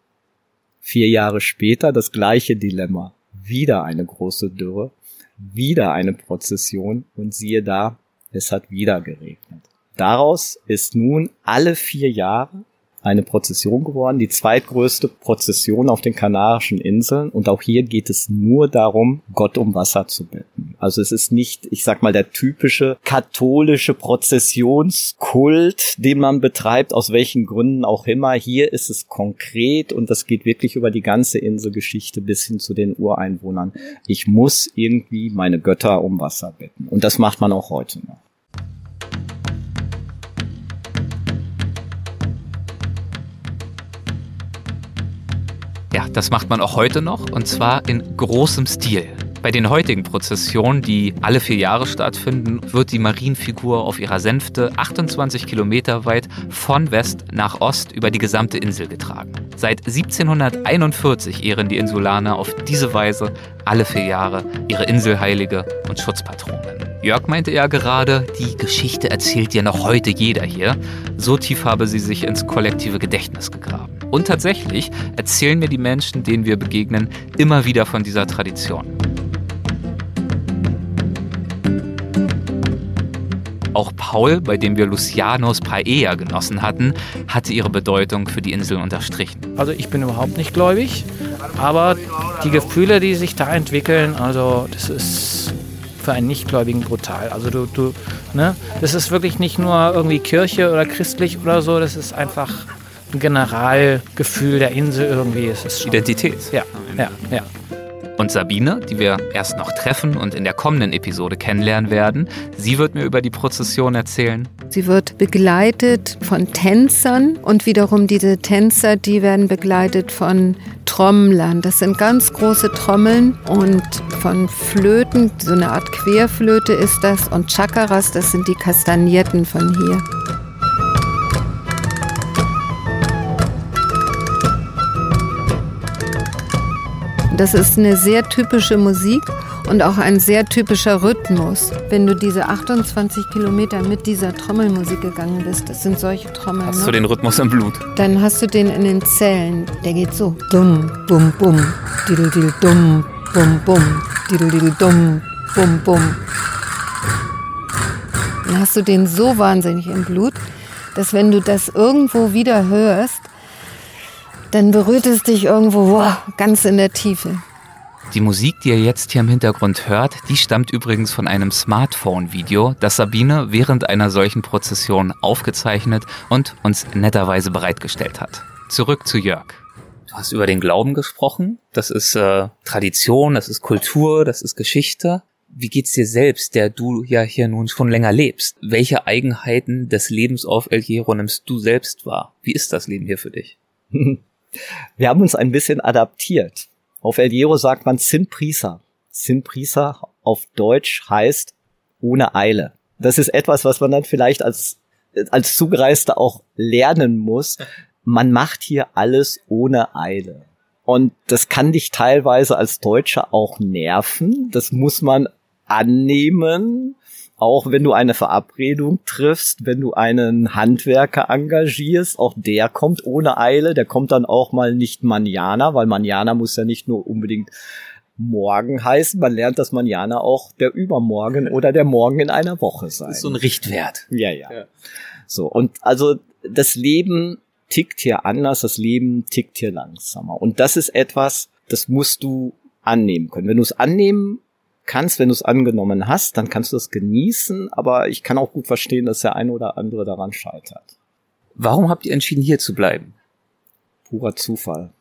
Speaker 3: Vier Jahre später das gleiche Dilemma. Wieder eine große Dürre, wieder eine Prozession und siehe da, es hat wieder geregnet. Daraus ist nun alle vier Jahre eine Prozession geworden, die zweitgrößte Prozession auf den Kanarischen Inseln. Und auch hier geht es nur darum, Gott um Wasser zu bitten. Also es ist nicht, ich sag mal, der typische katholische Prozessionskult, den man betreibt, aus welchen Gründen auch immer. Hier ist es konkret und das geht wirklich über die ganze Inselgeschichte bis hin zu den Ureinwohnern. Ich muss irgendwie meine Götter um Wasser bitten. Und das macht man auch heute noch.
Speaker 1: Ja, das macht man auch heute noch und zwar in großem Stil. Bei den heutigen Prozessionen, die alle vier Jahre stattfinden, wird die Marienfigur auf ihrer Sänfte 28 Kilometer weit von West nach Ost über die gesamte Insel getragen. Seit 1741 ehren die Insulaner auf diese Weise alle vier Jahre ihre Inselheilige und Schutzpatronin. Jörg meinte ja gerade, die Geschichte erzählt ja noch heute jeder hier. So tief habe sie sich ins kollektive Gedächtnis gegraben. Und tatsächlich erzählen mir die Menschen, denen wir begegnen, immer wieder von dieser Tradition. Auch Paul, bei dem wir Lucianos Paella genossen hatten, hatte ihre Bedeutung für die Insel unterstrichen.
Speaker 8: Also ich bin überhaupt nicht gläubig, aber die Gefühle, die sich da entwickeln, also das ist für einen Nichtgläubigen brutal. Also du, du, ne, das ist wirklich nicht nur irgendwie Kirche oder christlich oder so, das ist einfach ein Generalgefühl der Insel irgendwie. Es ist
Speaker 1: Identität.
Speaker 8: Ja, ja, ja.
Speaker 1: Und Sabine, die wir erst noch treffen und in der kommenden Episode kennenlernen werden, sie wird mir über die Prozession erzählen.
Speaker 9: Sie wird begleitet von Tänzern und wiederum diese Tänzer, die werden begleitet von Trommlern. Das sind ganz große Trommeln und von Flöten, so eine Art Querflöte ist das und Chakaras, das sind die Kastanierten von hier. Das ist eine sehr typische Musik und auch ein sehr typischer Rhythmus. Wenn du diese 28 Kilometer mit dieser Trommelmusik gegangen bist, das sind solche Trommeln.
Speaker 1: Hast
Speaker 9: ne?
Speaker 1: du den Rhythmus im Blut?
Speaker 9: Dann hast du den in den Zellen. Der geht so. Dumm, bum, bum, didel, didel, dumm, bum, bum, didel, didel, dumm, bum, bum. Dann hast du den so wahnsinnig im Blut, dass wenn du das irgendwo wieder hörst, dann berührt es dich irgendwo wow, ganz in der Tiefe.
Speaker 1: Die Musik, die ihr jetzt hier im Hintergrund hört, die stammt übrigens von einem Smartphone-Video, das Sabine während einer solchen Prozession aufgezeichnet und uns netterweise bereitgestellt hat. Zurück zu Jörg. Du hast über den Glauben gesprochen. Das ist äh, Tradition, das ist Kultur, das ist Geschichte. Wie geht's dir selbst, der du ja hier nun schon länger lebst? Welche Eigenheiten des Lebens auf El Hierro nimmst du selbst wahr? Wie ist das Leben hier für dich? [laughs]
Speaker 3: Wir haben uns ein bisschen adaptiert. Auf El Hierro sagt man Sin Prisa. Sin Prisa auf Deutsch heißt ohne Eile. Das ist etwas, was man dann vielleicht als, als Zugereister auch lernen muss. Man macht hier alles ohne Eile. Und das kann dich teilweise als Deutscher auch nerven. Das muss man annehmen auch wenn du eine Verabredung triffst, wenn du einen Handwerker engagierst, auch der kommt ohne Eile, der kommt dann auch mal nicht Manjana, weil Manjana muss ja nicht nur unbedingt morgen heißen, man lernt, dass Manjana auch der Übermorgen oder der Morgen in einer Woche sein.
Speaker 1: Das ist so ein Richtwert.
Speaker 3: Ja, ja. ja. So, und also das Leben tickt hier anders, das Leben tickt hier langsamer. Und das ist etwas, das musst du annehmen können. Wenn du es annehmen kannst, wenn du es angenommen hast, dann kannst du es genießen, aber ich kann auch gut verstehen, dass der eine oder andere daran scheitert.
Speaker 1: Warum habt ihr entschieden, hier zu bleiben?
Speaker 3: Purer Zufall.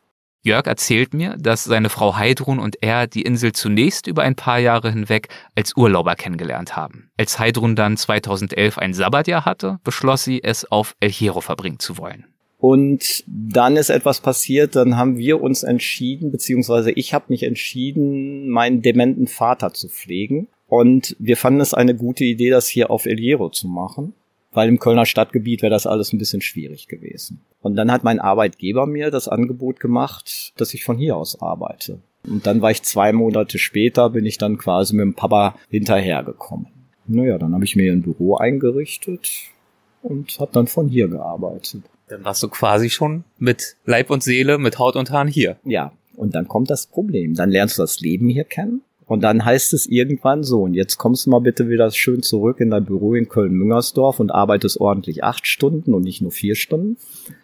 Speaker 1: Jörg erzählt mir, dass seine Frau Heidrun und er die Insel zunächst über ein paar Jahre hinweg als Urlauber kennengelernt haben. Als Heidrun dann 2011 ein Sabbatjahr hatte, beschloss sie, es auf El Hierro verbringen zu wollen.
Speaker 3: Und dann ist etwas passiert, dann haben wir uns entschieden, beziehungsweise ich habe mich entschieden, meinen dementen Vater zu pflegen. Und wir fanden es eine gute Idee, das hier auf El Hierro zu machen, weil im Kölner Stadtgebiet wäre das alles ein bisschen schwierig gewesen. Und dann hat mein Arbeitgeber mir das Angebot gemacht, dass ich von hier aus arbeite. Und dann war ich zwei Monate später, bin ich dann quasi mit dem Papa hinterhergekommen. Naja, dann habe ich mir ein Büro eingerichtet und habe dann von hier gearbeitet.
Speaker 1: Dann warst du quasi schon mit Leib und Seele, mit Haut und Haaren hier.
Speaker 3: Ja, und dann kommt das Problem. Dann lernst du das Leben hier kennen. Und dann heißt es irgendwann so, und jetzt kommst du mal bitte wieder schön zurück in dein Büro in Köln-Müngersdorf und arbeitest ordentlich acht Stunden und nicht nur vier Stunden.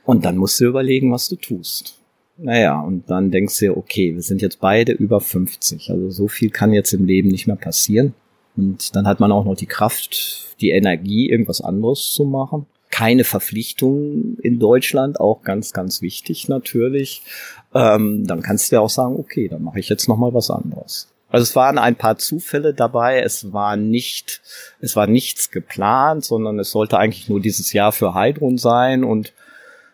Speaker 3: Und dann musst du überlegen, was du tust. Naja, und dann denkst du dir, okay, wir sind jetzt beide über 50. Also so viel kann jetzt im Leben nicht mehr passieren. Und dann hat man auch noch die Kraft, die Energie, irgendwas anderes zu machen keine Verpflichtungen in Deutschland, auch ganz, ganz wichtig natürlich. Ähm, dann kannst du ja auch sagen, okay, dann mache ich jetzt noch mal was anderes. Also es waren ein paar Zufälle dabei. Es war nicht, es war nichts geplant, sondern es sollte eigentlich nur dieses Jahr für Heidrun sein und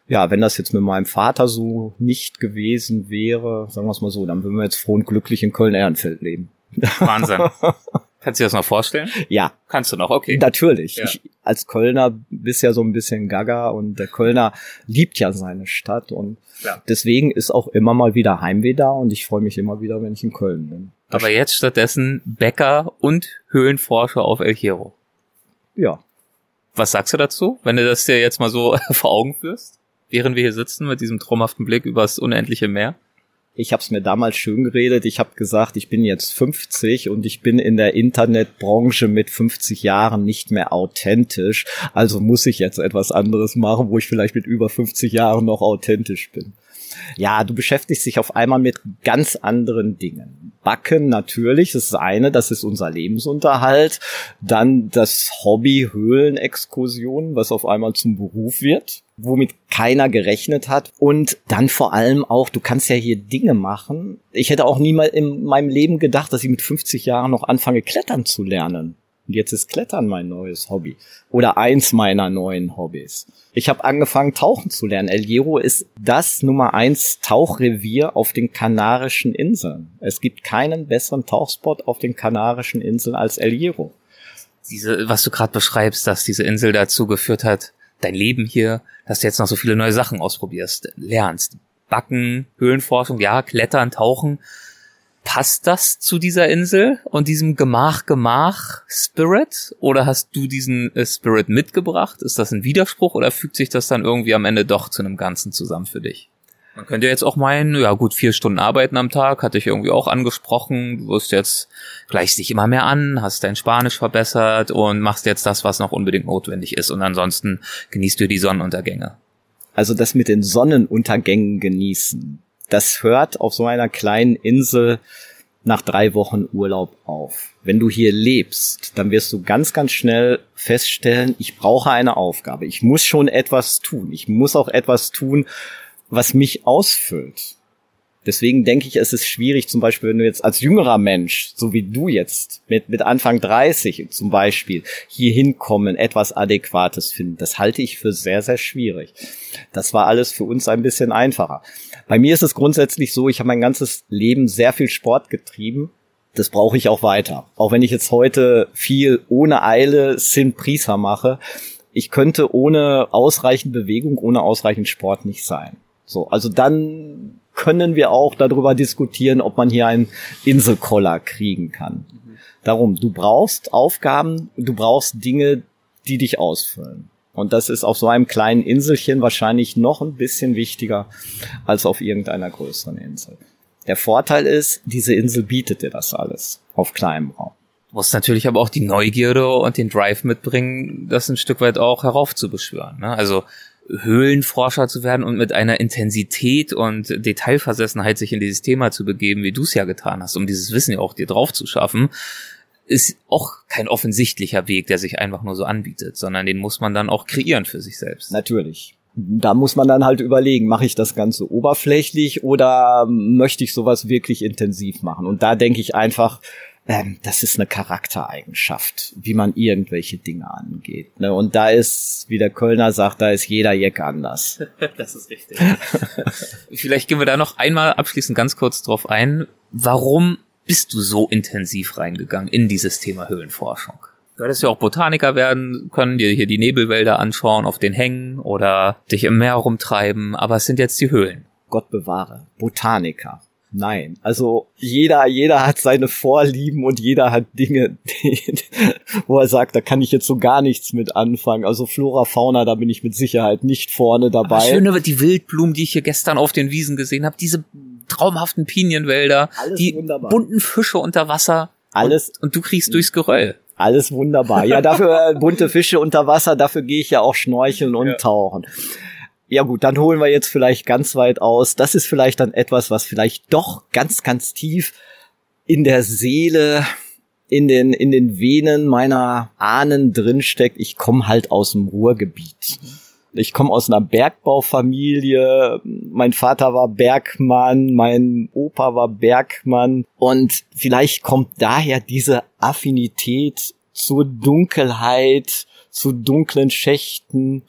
Speaker 3: ja, wenn das jetzt mit meinem Vater so nicht gewesen wäre, sagen wir es mal so, dann würden wir jetzt froh und glücklich in Köln-Ehrenfeld leben.
Speaker 1: Wahnsinn. [laughs] Kannst du dir das noch vorstellen?
Speaker 3: Ja.
Speaker 1: Kannst du noch, okay.
Speaker 3: Natürlich.
Speaker 1: Ja.
Speaker 3: Ich, als Kölner bist ja so ein bisschen gaga und der Kölner liebt ja seine Stadt und
Speaker 1: Klar.
Speaker 3: deswegen ist auch immer mal wieder Heimweh da und ich freue mich immer wieder, wenn ich in Köln bin.
Speaker 1: Aber jetzt stattdessen Bäcker und Höhlenforscher auf El Hierro.
Speaker 3: Ja.
Speaker 1: Was sagst du dazu, wenn du das dir jetzt mal so [laughs] vor Augen führst? Während wir hier sitzen mit diesem traumhaften Blick übers unendliche Meer?
Speaker 3: Ich habe es mir damals schön geredet. Ich habe gesagt, ich bin jetzt 50 und ich bin in der Internetbranche mit 50 Jahren nicht mehr authentisch. Also muss ich jetzt etwas anderes machen, wo ich vielleicht mit über 50 Jahren noch authentisch bin. Ja, du beschäftigst dich auf einmal mit ganz anderen Dingen. Backen natürlich, das ist eine, das ist unser Lebensunterhalt. Dann das Hobby Höhlenexkursionen, was auf einmal zum Beruf wird, womit keiner gerechnet hat. Und dann vor allem auch, du kannst ja hier Dinge machen. Ich hätte auch nie mal in meinem Leben gedacht, dass ich mit 50 Jahren noch anfange, klettern zu lernen. Und jetzt ist Klettern mein neues Hobby. Oder eins meiner neuen Hobbys. Ich habe angefangen, tauchen zu lernen. El Hierro ist das Nummer eins Tauchrevier auf den Kanarischen Inseln. Es gibt keinen besseren Tauchspot auf den Kanarischen Inseln als El Hierro.
Speaker 1: Diese, was du gerade beschreibst, dass diese Insel dazu geführt hat, dein Leben hier, dass du jetzt noch so viele neue Sachen ausprobierst, lernst. Backen, Höhlenforschung, ja, Klettern, Tauchen. Passt das zu dieser Insel und diesem Gemach-Gemach-Spirit? Oder hast du diesen äh, Spirit mitgebracht? Ist das ein Widerspruch oder fügt sich das dann irgendwie am Ende doch zu einem Ganzen zusammen für dich? Man könnte jetzt auch meinen, ja gut, vier Stunden arbeiten am Tag, hatte ich irgendwie auch angesprochen. Du wirst jetzt, gleichst dich immer mehr an, hast dein Spanisch verbessert und machst jetzt das, was noch unbedingt notwendig ist. Und ansonsten genießt du die Sonnenuntergänge.
Speaker 3: Also das mit den Sonnenuntergängen genießen, das hört auf so einer kleinen Insel nach drei Wochen Urlaub auf. Wenn du hier lebst, dann wirst du ganz, ganz schnell feststellen, ich brauche eine Aufgabe. Ich muss schon etwas tun. Ich muss auch etwas tun, was mich ausfüllt. Deswegen denke ich, es ist schwierig, zum Beispiel, wenn du jetzt als jüngerer Mensch, so wie du jetzt, mit, mit Anfang 30 zum Beispiel, hier hinkommen, etwas Adäquates finden. Das halte ich für sehr, sehr schwierig. Das war alles für uns ein bisschen einfacher. Bei mir ist es grundsätzlich so, ich habe mein ganzes Leben sehr viel Sport getrieben. Das brauche ich auch weiter. Auch wenn ich jetzt heute viel ohne Eile Sin Prisa mache. Ich könnte ohne ausreichend Bewegung, ohne ausreichend Sport nicht sein. So, also dann können wir auch darüber diskutieren, ob man hier einen Inselkoller kriegen kann. Darum, du brauchst Aufgaben, du brauchst Dinge, die dich ausfüllen. Und das ist auf so einem kleinen Inselchen wahrscheinlich noch ein bisschen wichtiger als auf irgendeiner größeren Insel. Der Vorteil ist, diese Insel bietet dir das alles auf kleinem Raum.
Speaker 1: Du musst natürlich aber auch die Neugierde und den Drive mitbringen, das ein Stück weit auch heraufzubeschwören. Ne? Also Höhlenforscher zu werden und mit einer Intensität und Detailversessenheit sich in dieses Thema zu begeben, wie du es ja getan hast, um dieses Wissen ja auch dir drauf zu schaffen, ist auch kein offensichtlicher Weg, der sich einfach nur so anbietet, sondern den muss man dann auch kreieren für sich selbst.
Speaker 3: Natürlich. Da muss man dann halt überlegen, mache ich das Ganze oberflächlich oder möchte ich sowas wirklich intensiv machen? Und da denke ich einfach, ähm, das ist eine Charaktereigenschaft, wie man irgendwelche Dinge angeht. Ne? Und da ist, wie der Kölner sagt, da ist jeder Jeck anders. [laughs]
Speaker 1: das ist richtig. [laughs] Vielleicht gehen wir da noch einmal abschließend ganz kurz drauf ein. Warum bist du so intensiv reingegangen in dieses Thema Höhlenforschung? Du hättest ja auch Botaniker werden können, dir hier die Nebelwälder anschauen auf den Hängen oder dich im Meer rumtreiben, aber es sind jetzt die Höhlen.
Speaker 3: Gott bewahre. Botaniker. Nein, also jeder, jeder hat seine Vorlieben und jeder hat Dinge, die, [laughs] wo er sagt, da kann ich jetzt so gar nichts mit anfangen. Also Flora, Fauna, da bin ich mit Sicherheit nicht vorne dabei.
Speaker 1: Aber schöne die Wildblumen, die ich hier gestern auf den Wiesen gesehen habe, diese traumhaften Pinienwälder,
Speaker 3: Alles
Speaker 1: die
Speaker 3: wunderbar.
Speaker 1: bunten Fische unter Wasser.
Speaker 3: Alles
Speaker 1: und, und du kriegst durchs Geröll.
Speaker 3: Alles wunderbar. Ja, dafür äh, bunte Fische unter Wasser, dafür gehe ich ja auch schnorcheln und
Speaker 1: Ja.
Speaker 3: tauchen. Ja gut, dann holen wir jetzt vielleicht ganz weit aus. Das ist vielleicht dann etwas, was vielleicht doch ganz, ganz tief in der Seele, in den, in den Venen meiner Ahnen drinsteckt. Ich komme halt aus dem Ruhrgebiet. Ich komme aus einer Bergbaufamilie. Mein Vater war Bergmann, mein Opa war Bergmann. Und vielleicht kommt daher diese Affinität zur Dunkelheit, zu dunklen Schächten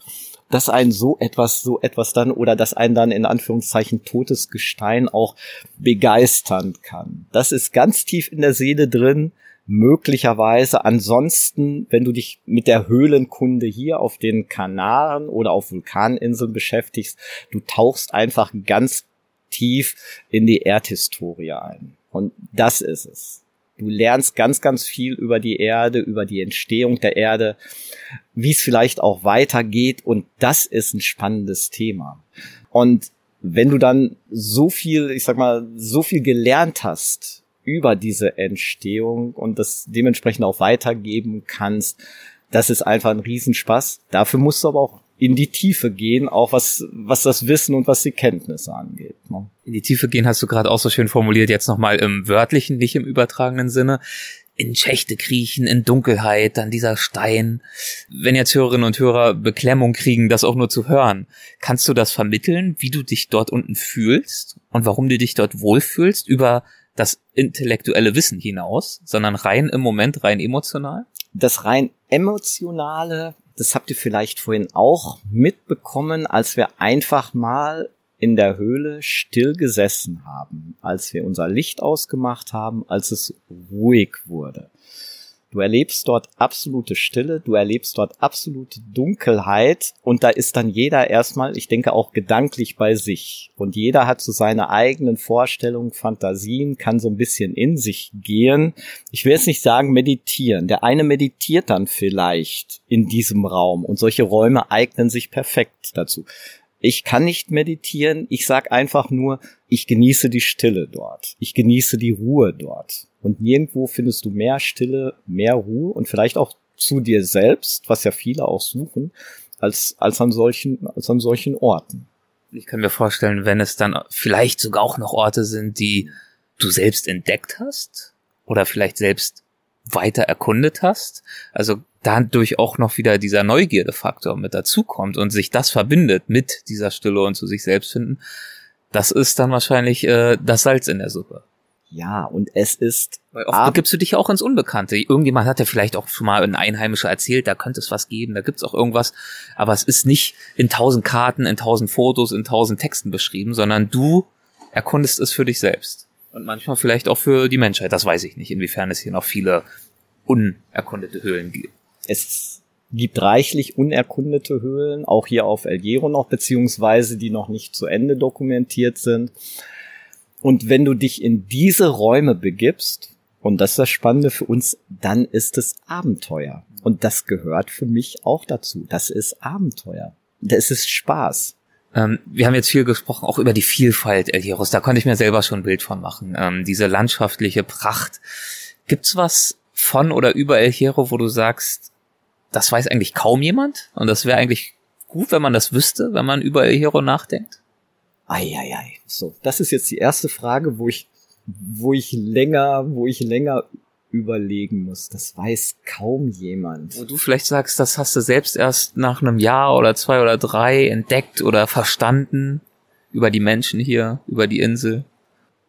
Speaker 3: dass ein so etwas, so etwas dann oder dass ein dann in Anführungszeichen totes Gestein auch begeistern kann. Das ist ganz tief in der Seele drin möglicherweise. Ansonsten, wenn du dich mit der Höhlenkunde hier auf den Kanaren oder auf Vulkaninseln beschäftigst, du tauchst einfach ganz tief in die Erdhistorie ein. Und das ist es. Du lernst ganz, ganz viel über die Erde, über die Entstehung der Erde, wie es vielleicht auch weitergeht. Und das ist ein spannendes Thema. Und wenn du dann so viel, ich sag mal, so viel gelernt hast über diese Entstehung und das dementsprechend auch weitergeben kannst, das ist einfach ein Riesenspaß. Dafür musst du aber auch in die Tiefe gehen, auch was, was das Wissen und was die Kenntnisse angeht. Ne?
Speaker 1: In die Tiefe gehen hast du gerade auch so schön formuliert, jetzt nochmal im wörtlichen, nicht im übertragenen Sinne. In Schächte kriechen, in Dunkelheit, dann dieser Stein. Wenn jetzt Hörerinnen und Hörer Beklemmung kriegen, das auch nur zu hören, kannst du das vermitteln, wie du dich dort unten fühlst und warum du dich dort wohlfühlst über das intellektuelle Wissen hinaus, sondern rein im Moment, rein emotional?
Speaker 3: Das rein emotionale, das habt ihr vielleicht vorhin auch mitbekommen, als wir einfach mal in der Höhle still gesessen haben, als wir unser Licht ausgemacht haben, als es ruhig wurde. Du erlebst dort absolute Stille, du erlebst dort absolute Dunkelheit und da ist dann jeder erstmal, ich denke auch gedanklich bei sich und jeder hat so seine eigenen Vorstellungen, Fantasien, kann so ein bisschen in sich gehen. Ich will jetzt nicht sagen meditieren. Der eine meditiert dann vielleicht in diesem Raum und solche Räume eignen sich perfekt dazu. Ich kann nicht meditieren, ich sag einfach nur, ich genieße die Stille dort. Ich genieße die Ruhe dort. Und nirgendwo findest du mehr Stille, mehr Ruhe und vielleicht auch zu dir selbst, was ja viele auch suchen, als, als an solchen, als an solchen Orten.
Speaker 1: Ich kann mir vorstellen, wenn es dann vielleicht sogar auch noch Orte sind, die du selbst entdeckt hast oder vielleicht selbst weiter erkundet hast. Also dadurch auch noch wieder dieser Neugierdefaktor mit dazukommt und sich das verbindet mit dieser Stille und zu sich selbst finden. Das ist dann wahrscheinlich äh, das Salz in der Suppe.
Speaker 3: Ja, und es ist.
Speaker 1: Weil oft begibst du dich auch ins Unbekannte. Irgendjemand hat ja vielleicht auch schon mal ein Einheimischer erzählt, da könnte es was geben, da gibt's auch irgendwas. Aber es ist nicht in tausend Karten, in tausend Fotos, in tausend Texten beschrieben, sondern du erkundest es für dich selbst. Und manchmal vielleicht auch für die Menschheit. Das weiß ich nicht, inwiefern es hier noch viele unerkundete Höhlen gibt.
Speaker 3: Es gibt reichlich unerkundete Höhlen, auch hier auf El Hierro noch, beziehungsweise die noch nicht zu Ende dokumentiert sind. Und wenn du dich in diese Räume begibst, und das ist das Spannende für uns, dann ist es Abenteuer. Und das gehört für mich auch dazu. Das ist Abenteuer. Das ist Spaß.
Speaker 1: Ähm, wir haben jetzt viel gesprochen, auch über die Vielfalt El Hierros. Da konnte ich mir selber schon ein Bild von machen. Ähm, diese landschaftliche Pracht. Gibt's was von oder über El Hierro, wo du sagst, das weiß eigentlich kaum jemand? Und das wäre eigentlich gut, wenn man das wüsste, wenn man über El Hierro nachdenkt?
Speaker 3: Eieiei. So, das ist jetzt die erste Frage, wo ich, wo ich länger, wo ich länger überlegen muss. Das weiß kaum jemand.
Speaker 1: Wo du vielleicht sagst, das hast du selbst erst nach einem Jahr oder zwei oder drei entdeckt oder verstanden über die Menschen hier, über die Insel.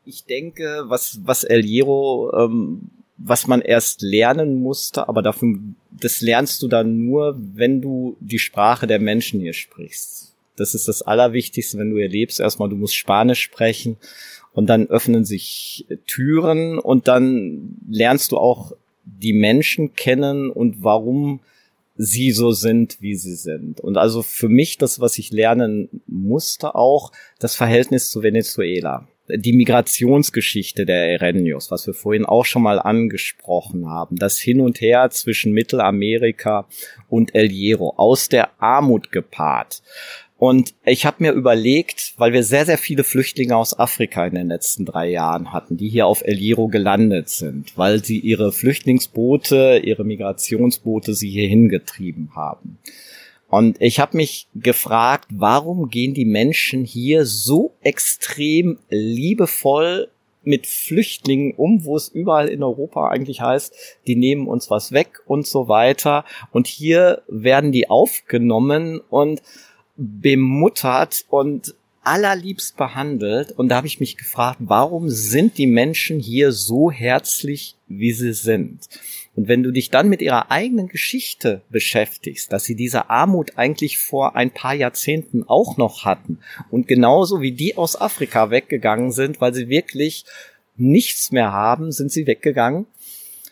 Speaker 3: Ich denke, was, was El Hierro, ähm, was man erst lernen musste, aber davon, das lernst du dann nur, wenn du die Sprache der Menschen hier sprichst. Das ist das Allerwichtigste, wenn du hier lebst. Erstmal, du musst Spanisch sprechen und dann öffnen sich Türen und dann lernst du auch die Menschen kennen und warum sie so sind, wie sie sind. Und also für mich das, was ich lernen musste, auch das Verhältnis zu Venezuela. Die Migrationsgeschichte der Erenius, was wir vorhin auch schon mal angesprochen haben. Das Hin und Her zwischen Mittelamerika und El Hierro. Aus der Armut gepaart und ich habe mir überlegt, weil wir sehr, sehr viele Flüchtlinge aus Afrika in den letzten drei Jahren hatten, die hier auf El Hierro gelandet sind, weil sie ihre Flüchtlingsboote, ihre Migrationsboote sie hier hingetrieben haben. Und ich habe mich gefragt, warum gehen die Menschen hier so extrem liebevoll mit Flüchtlingen um, wo es überall in Europa eigentlich heißt, die nehmen uns was weg und so weiter. Und hier werden die aufgenommen und bemuttert und allerliebst behandelt. Und da habe ich mich gefragt, warum sind die Menschen hier so herzlich, wie sie sind? Und wenn du dich dann mit ihrer eigenen Geschichte beschäftigst, dass sie diese Armut eigentlich vor ein paar Jahrzehnten auch noch hatten und genauso wie die aus Afrika weggegangen sind, weil sie wirklich nichts mehr haben, sind sie weggegangen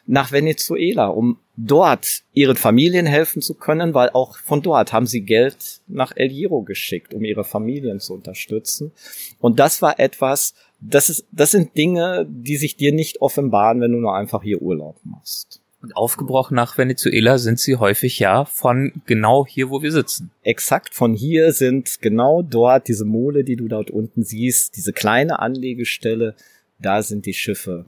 Speaker 3: nach Venezuela, um dort ihren Familien helfen zu können, weil auch von dort haben sie Geld nach El Hierro geschickt, um ihre Familien zu unterstützen. Und das war etwas, das ist, das sind Dinge, die sich dir nicht offenbaren, wenn du nur einfach hier Urlaub machst.
Speaker 5: Und aufgebrochen nach Venezuela sind sie häufig ja von genau hier, wo wir sitzen.
Speaker 3: Exakt von hier sind genau dort diese Mole, die du dort unten siehst, diese kleine Anlegestelle, da sind die Schiffe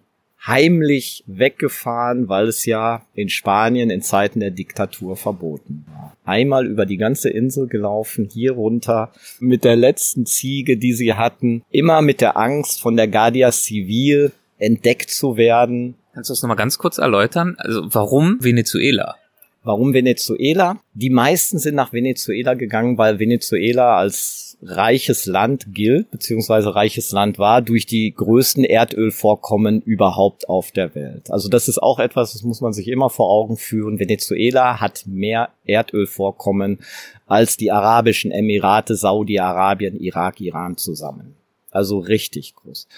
Speaker 3: heimlich weggefahren, weil es ja in Spanien in Zeiten der Diktatur verboten war. Einmal über die ganze Insel gelaufen, hier runter, mit der letzten Ziege, die sie hatten, immer mit der Angst von der Guardia Civil entdeckt zu werden,
Speaker 5: Kannst du das nochmal ganz kurz erläutern? Also warum Venezuela?
Speaker 3: Warum Venezuela? Die meisten sind nach Venezuela gegangen, weil Venezuela als reiches Land gilt, beziehungsweise reiches Land war, durch die größten Erdölvorkommen überhaupt auf der Welt. Also das ist auch etwas, das muss man sich immer vor Augen führen. Venezuela hat mehr Erdölvorkommen als die arabischen Emirate, Saudi-Arabien, Irak, Iran zusammen. Also richtig groß.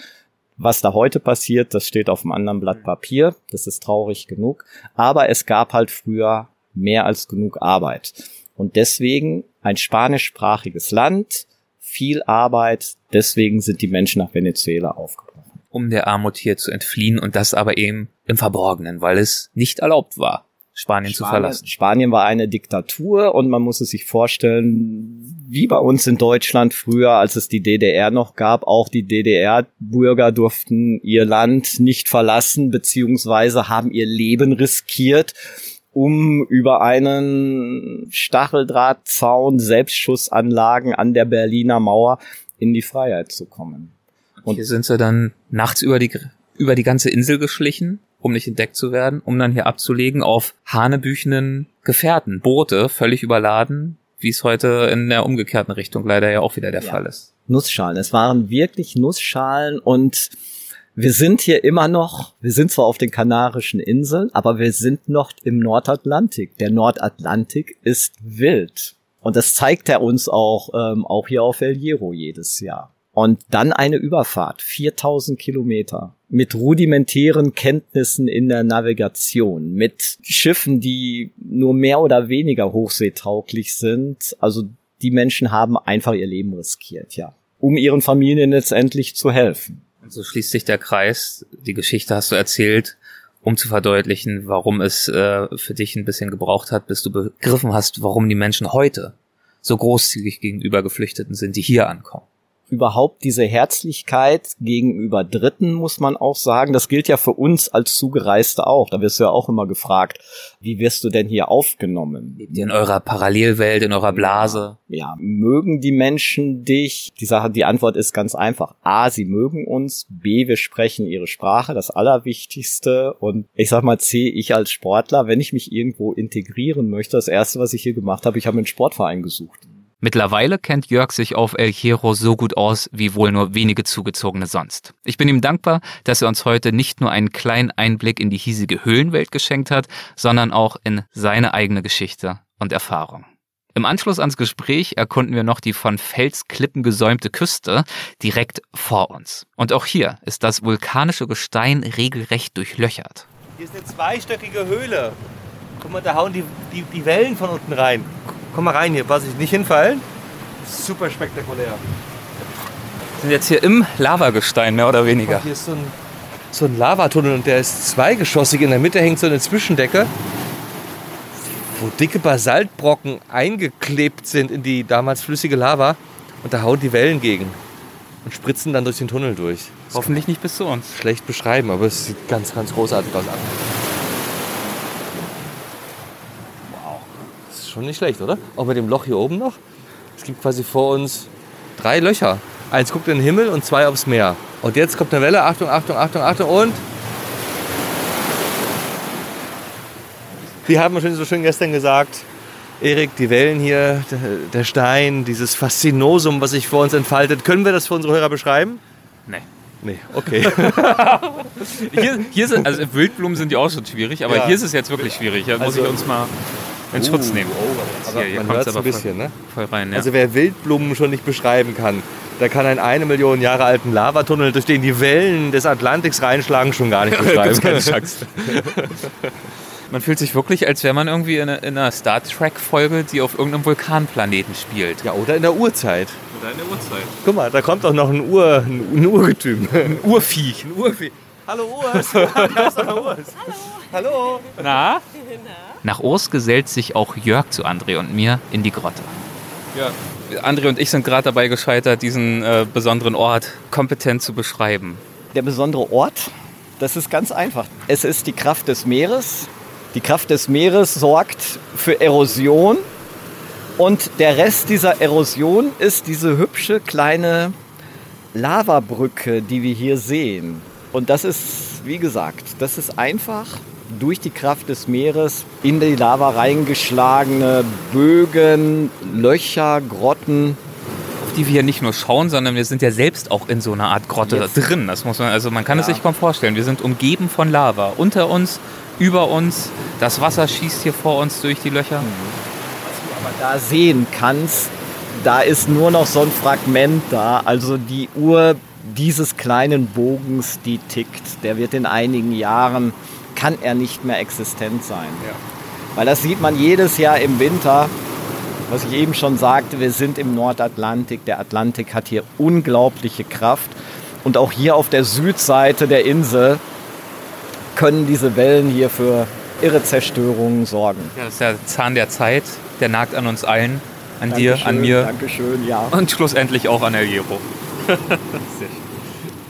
Speaker 3: Was da heute passiert, das steht auf einem anderen Blatt Papier. Das ist traurig genug. Aber es gab halt früher mehr als genug Arbeit. Und deswegen ein spanischsprachiges Land, viel Arbeit. Deswegen sind die Menschen nach Venezuela aufgebrochen.
Speaker 5: Um der Armut hier zu entfliehen und das aber eben im Verborgenen, weil es nicht erlaubt war. Spanien, Spanien zu verlassen.
Speaker 3: Spanien war eine Diktatur und man muss es sich vorstellen, wie bei uns in Deutschland früher, als es die DDR noch gab, auch die DDR-Bürger durften ihr Land nicht verlassen, beziehungsweise haben ihr Leben riskiert, um über einen Stacheldrahtzaun, Selbstschussanlagen an der Berliner Mauer in die Freiheit zu kommen.
Speaker 5: Und hier sind sie dann nachts über die, über die ganze Insel geschlichen um nicht entdeckt zu werden, um dann hier abzulegen auf hanebüchenen Gefährten, Boote, völlig überladen, wie es heute in der umgekehrten Richtung leider ja auch wieder der ja. Fall ist.
Speaker 3: Nussschalen. Es waren wirklich Nussschalen und wir sind hier immer noch, wir sind zwar auf den Kanarischen Inseln, aber wir sind noch im Nordatlantik. Der Nordatlantik ist wild. Und das zeigt er uns auch, ähm, auch hier auf El Hierro jedes Jahr. Und dann eine Überfahrt, 4000 Kilometer, mit rudimentären Kenntnissen in der Navigation, mit Schiffen, die nur mehr oder weniger hochseetauglich sind. Also die Menschen haben einfach ihr Leben riskiert, ja, um ihren Familien letztendlich zu helfen.
Speaker 5: So schließt sich der Kreis. Die Geschichte hast du erzählt, um zu verdeutlichen, warum es äh, für dich ein bisschen gebraucht hat, bis du begriffen hast, warum die Menschen heute so großzügig gegenüber Geflüchteten sind, die hier ankommen
Speaker 3: überhaupt diese Herzlichkeit gegenüber Dritten, muss man auch sagen. Das gilt ja für uns als Zugereiste auch. Da wirst du ja auch immer gefragt, wie wirst du denn hier aufgenommen?
Speaker 5: In eurer Parallelwelt, in eurer Blase?
Speaker 3: Ja, mögen die Menschen dich? Die Sache, die Antwort ist ganz einfach. A, sie mögen uns. B, wir sprechen ihre Sprache, das Allerwichtigste. Und ich sag mal C, ich als Sportler, wenn ich mich irgendwo integrieren möchte, das erste, was ich hier gemacht habe, ich habe einen Sportverein gesucht.
Speaker 1: Mittlerweile kennt Jörg sich auf El Hierro so gut aus wie wohl nur wenige Zugezogene sonst. Ich bin ihm dankbar, dass er uns heute nicht nur einen kleinen Einblick in die hiesige Höhlenwelt geschenkt hat, sondern auch in seine eigene Geschichte und Erfahrung. Im Anschluss ans Gespräch erkunden wir noch die von Felsklippen gesäumte Küste direkt vor uns. Und auch hier ist das vulkanische Gestein regelrecht durchlöchert.
Speaker 2: Hier ist eine zweistöckige Höhle. Guck mal, da hauen die, die, die Wellen von unten rein. Komm mal rein hier, pass ich nicht hinfallen. Super spektakulär.
Speaker 5: Wir sind jetzt hier im Lavagestein, mehr oder weniger.
Speaker 2: Oh, hier ist so ein, so ein Lavatunnel und der ist zweigeschossig. In der Mitte hängt so eine Zwischendecke, wo dicke Basaltbrocken eingeklebt sind in die damals flüssige Lava. Und da hauen die Wellen gegen und spritzen dann durch den Tunnel durch.
Speaker 5: Hoffentlich nicht bis zu uns.
Speaker 2: Schlecht beschreiben, aber es sieht ganz, ganz großartig aus schon nicht schlecht, oder? Auch mit dem Loch hier oben noch. Es gibt quasi vor uns drei Löcher. Eins guckt in den Himmel und zwei aufs Meer. Und jetzt kommt eine Welle. Achtung, Achtung, Achtung, Achtung. Und. Die haben wir schon so schön gestern gesagt. Erik, die Wellen hier, der, Stein, dieses Faszinosum, was sich vor uns entfaltet. Können wir das für unsere Hörer beschreiben?
Speaker 5: Nee.
Speaker 2: Nee, okay. [laughs]
Speaker 5: Hier, hier sind, also Wildblumen sind ja auch schon schwierig, aber
Speaker 2: Ja.
Speaker 5: hier ist es jetzt wirklich schwierig. Da muss
Speaker 2: Also-
Speaker 5: ich uns mal in Schutz nehmen.
Speaker 2: aber
Speaker 5: Hier, hier
Speaker 2: man hört es
Speaker 5: aber
Speaker 2: ein bisschen,
Speaker 5: voll,
Speaker 2: ne?
Speaker 5: voll rein. Ja.
Speaker 2: Also wer Wildblumen schon nicht beschreiben kann, der kann einen eine Million Jahre alten Lavatunnel, durch den die Wellen des Atlantiks reinschlagen, schon gar nicht [laughs] beschreiben. [laughs]
Speaker 5: Man fühlt sich wirklich, als wäre man irgendwie in einer, in einer Star Trek-Folge, die auf irgendeinem Vulkanplaneten spielt.
Speaker 2: Ja, oder in der Urzeit.
Speaker 5: Oder in der Uhrzeit.
Speaker 2: Guck mal, da kommt doch noch ein, Ur, ein Urgetüm. [laughs]
Speaker 5: Ein Urviech.
Speaker 2: Ein Urvieh. Hallo Urs. Hallo Urs. Hallo.
Speaker 5: Na?
Speaker 1: Nach Urs gesellt sich auch Jörg zu André und mir in die Grotte.
Speaker 5: Ja. André und ich sind gerade dabei gescheitert, diesen äh, besonderen Ort kompetent zu beschreiben.
Speaker 3: Der besondere Ort, das ist ganz einfach. Es ist die Kraft des Meeres. Die Kraft des Meeres sorgt für Erosion. Und der Rest dieser Erosion ist diese hübsche kleine Lavabrücke, die wir hier sehen. Und das ist, wie gesagt, das ist einfach durch die Kraft des Meeres in die Lava reingeschlagene Bögen, Löcher, Grotten.
Speaker 5: Auf die wir hier nicht nur schauen, sondern wir sind ja selbst auch in so einer Art Grotte
Speaker 3: Yes.
Speaker 5: drin. Das muss man, also man kann es
Speaker 3: Ja.
Speaker 5: sich kaum vorstellen. Wir sind umgeben von Lava. Unter uns, über uns. Das Wasser schießt hier vor uns durch die Löcher.
Speaker 3: aber da sehen kannst, da ist nur noch so ein Fragment da. Also die Uhr dieses kleinen Bogens, die tickt. Der wird in einigen Jahren, kann er nicht mehr existent sein. Weil das sieht man jedes Jahr im Winter. Was ich eben schon sagte, wir sind im Nordatlantik. Der Atlantik hat hier unglaubliche Kraft. Und auch hier auf der Südseite der Insel können diese Wellen hier für irre Zerstörungen sorgen.
Speaker 5: Ja, das ist der Zahn der Zeit. Der nagt an uns allen. An dir, an
Speaker 3: Dankeschön,
Speaker 5: mir
Speaker 3: Dankeschön, ja.
Speaker 5: und schlussendlich auch an El Hierro. [laughs]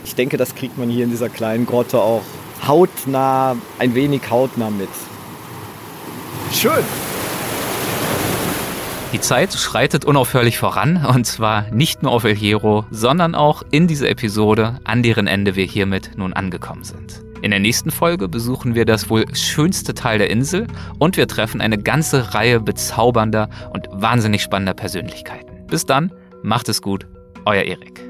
Speaker 3: Ich denke, das kriegt man hier in dieser kleinen Grotte auch hautnah, ein wenig hautnah mit. Schön.
Speaker 1: Die Zeit schreitet unaufhörlich voran und zwar nicht nur auf El Hierro, sondern auch in dieser Episode, an deren Ende wir hiermit nun angekommen sind. In der nächsten Folge besuchen wir das wohl schönste Teil der Insel und wir treffen eine ganze Reihe bezaubernder und wahnsinnig spannender Persönlichkeiten. Bis dann, macht es gut, euer Erik.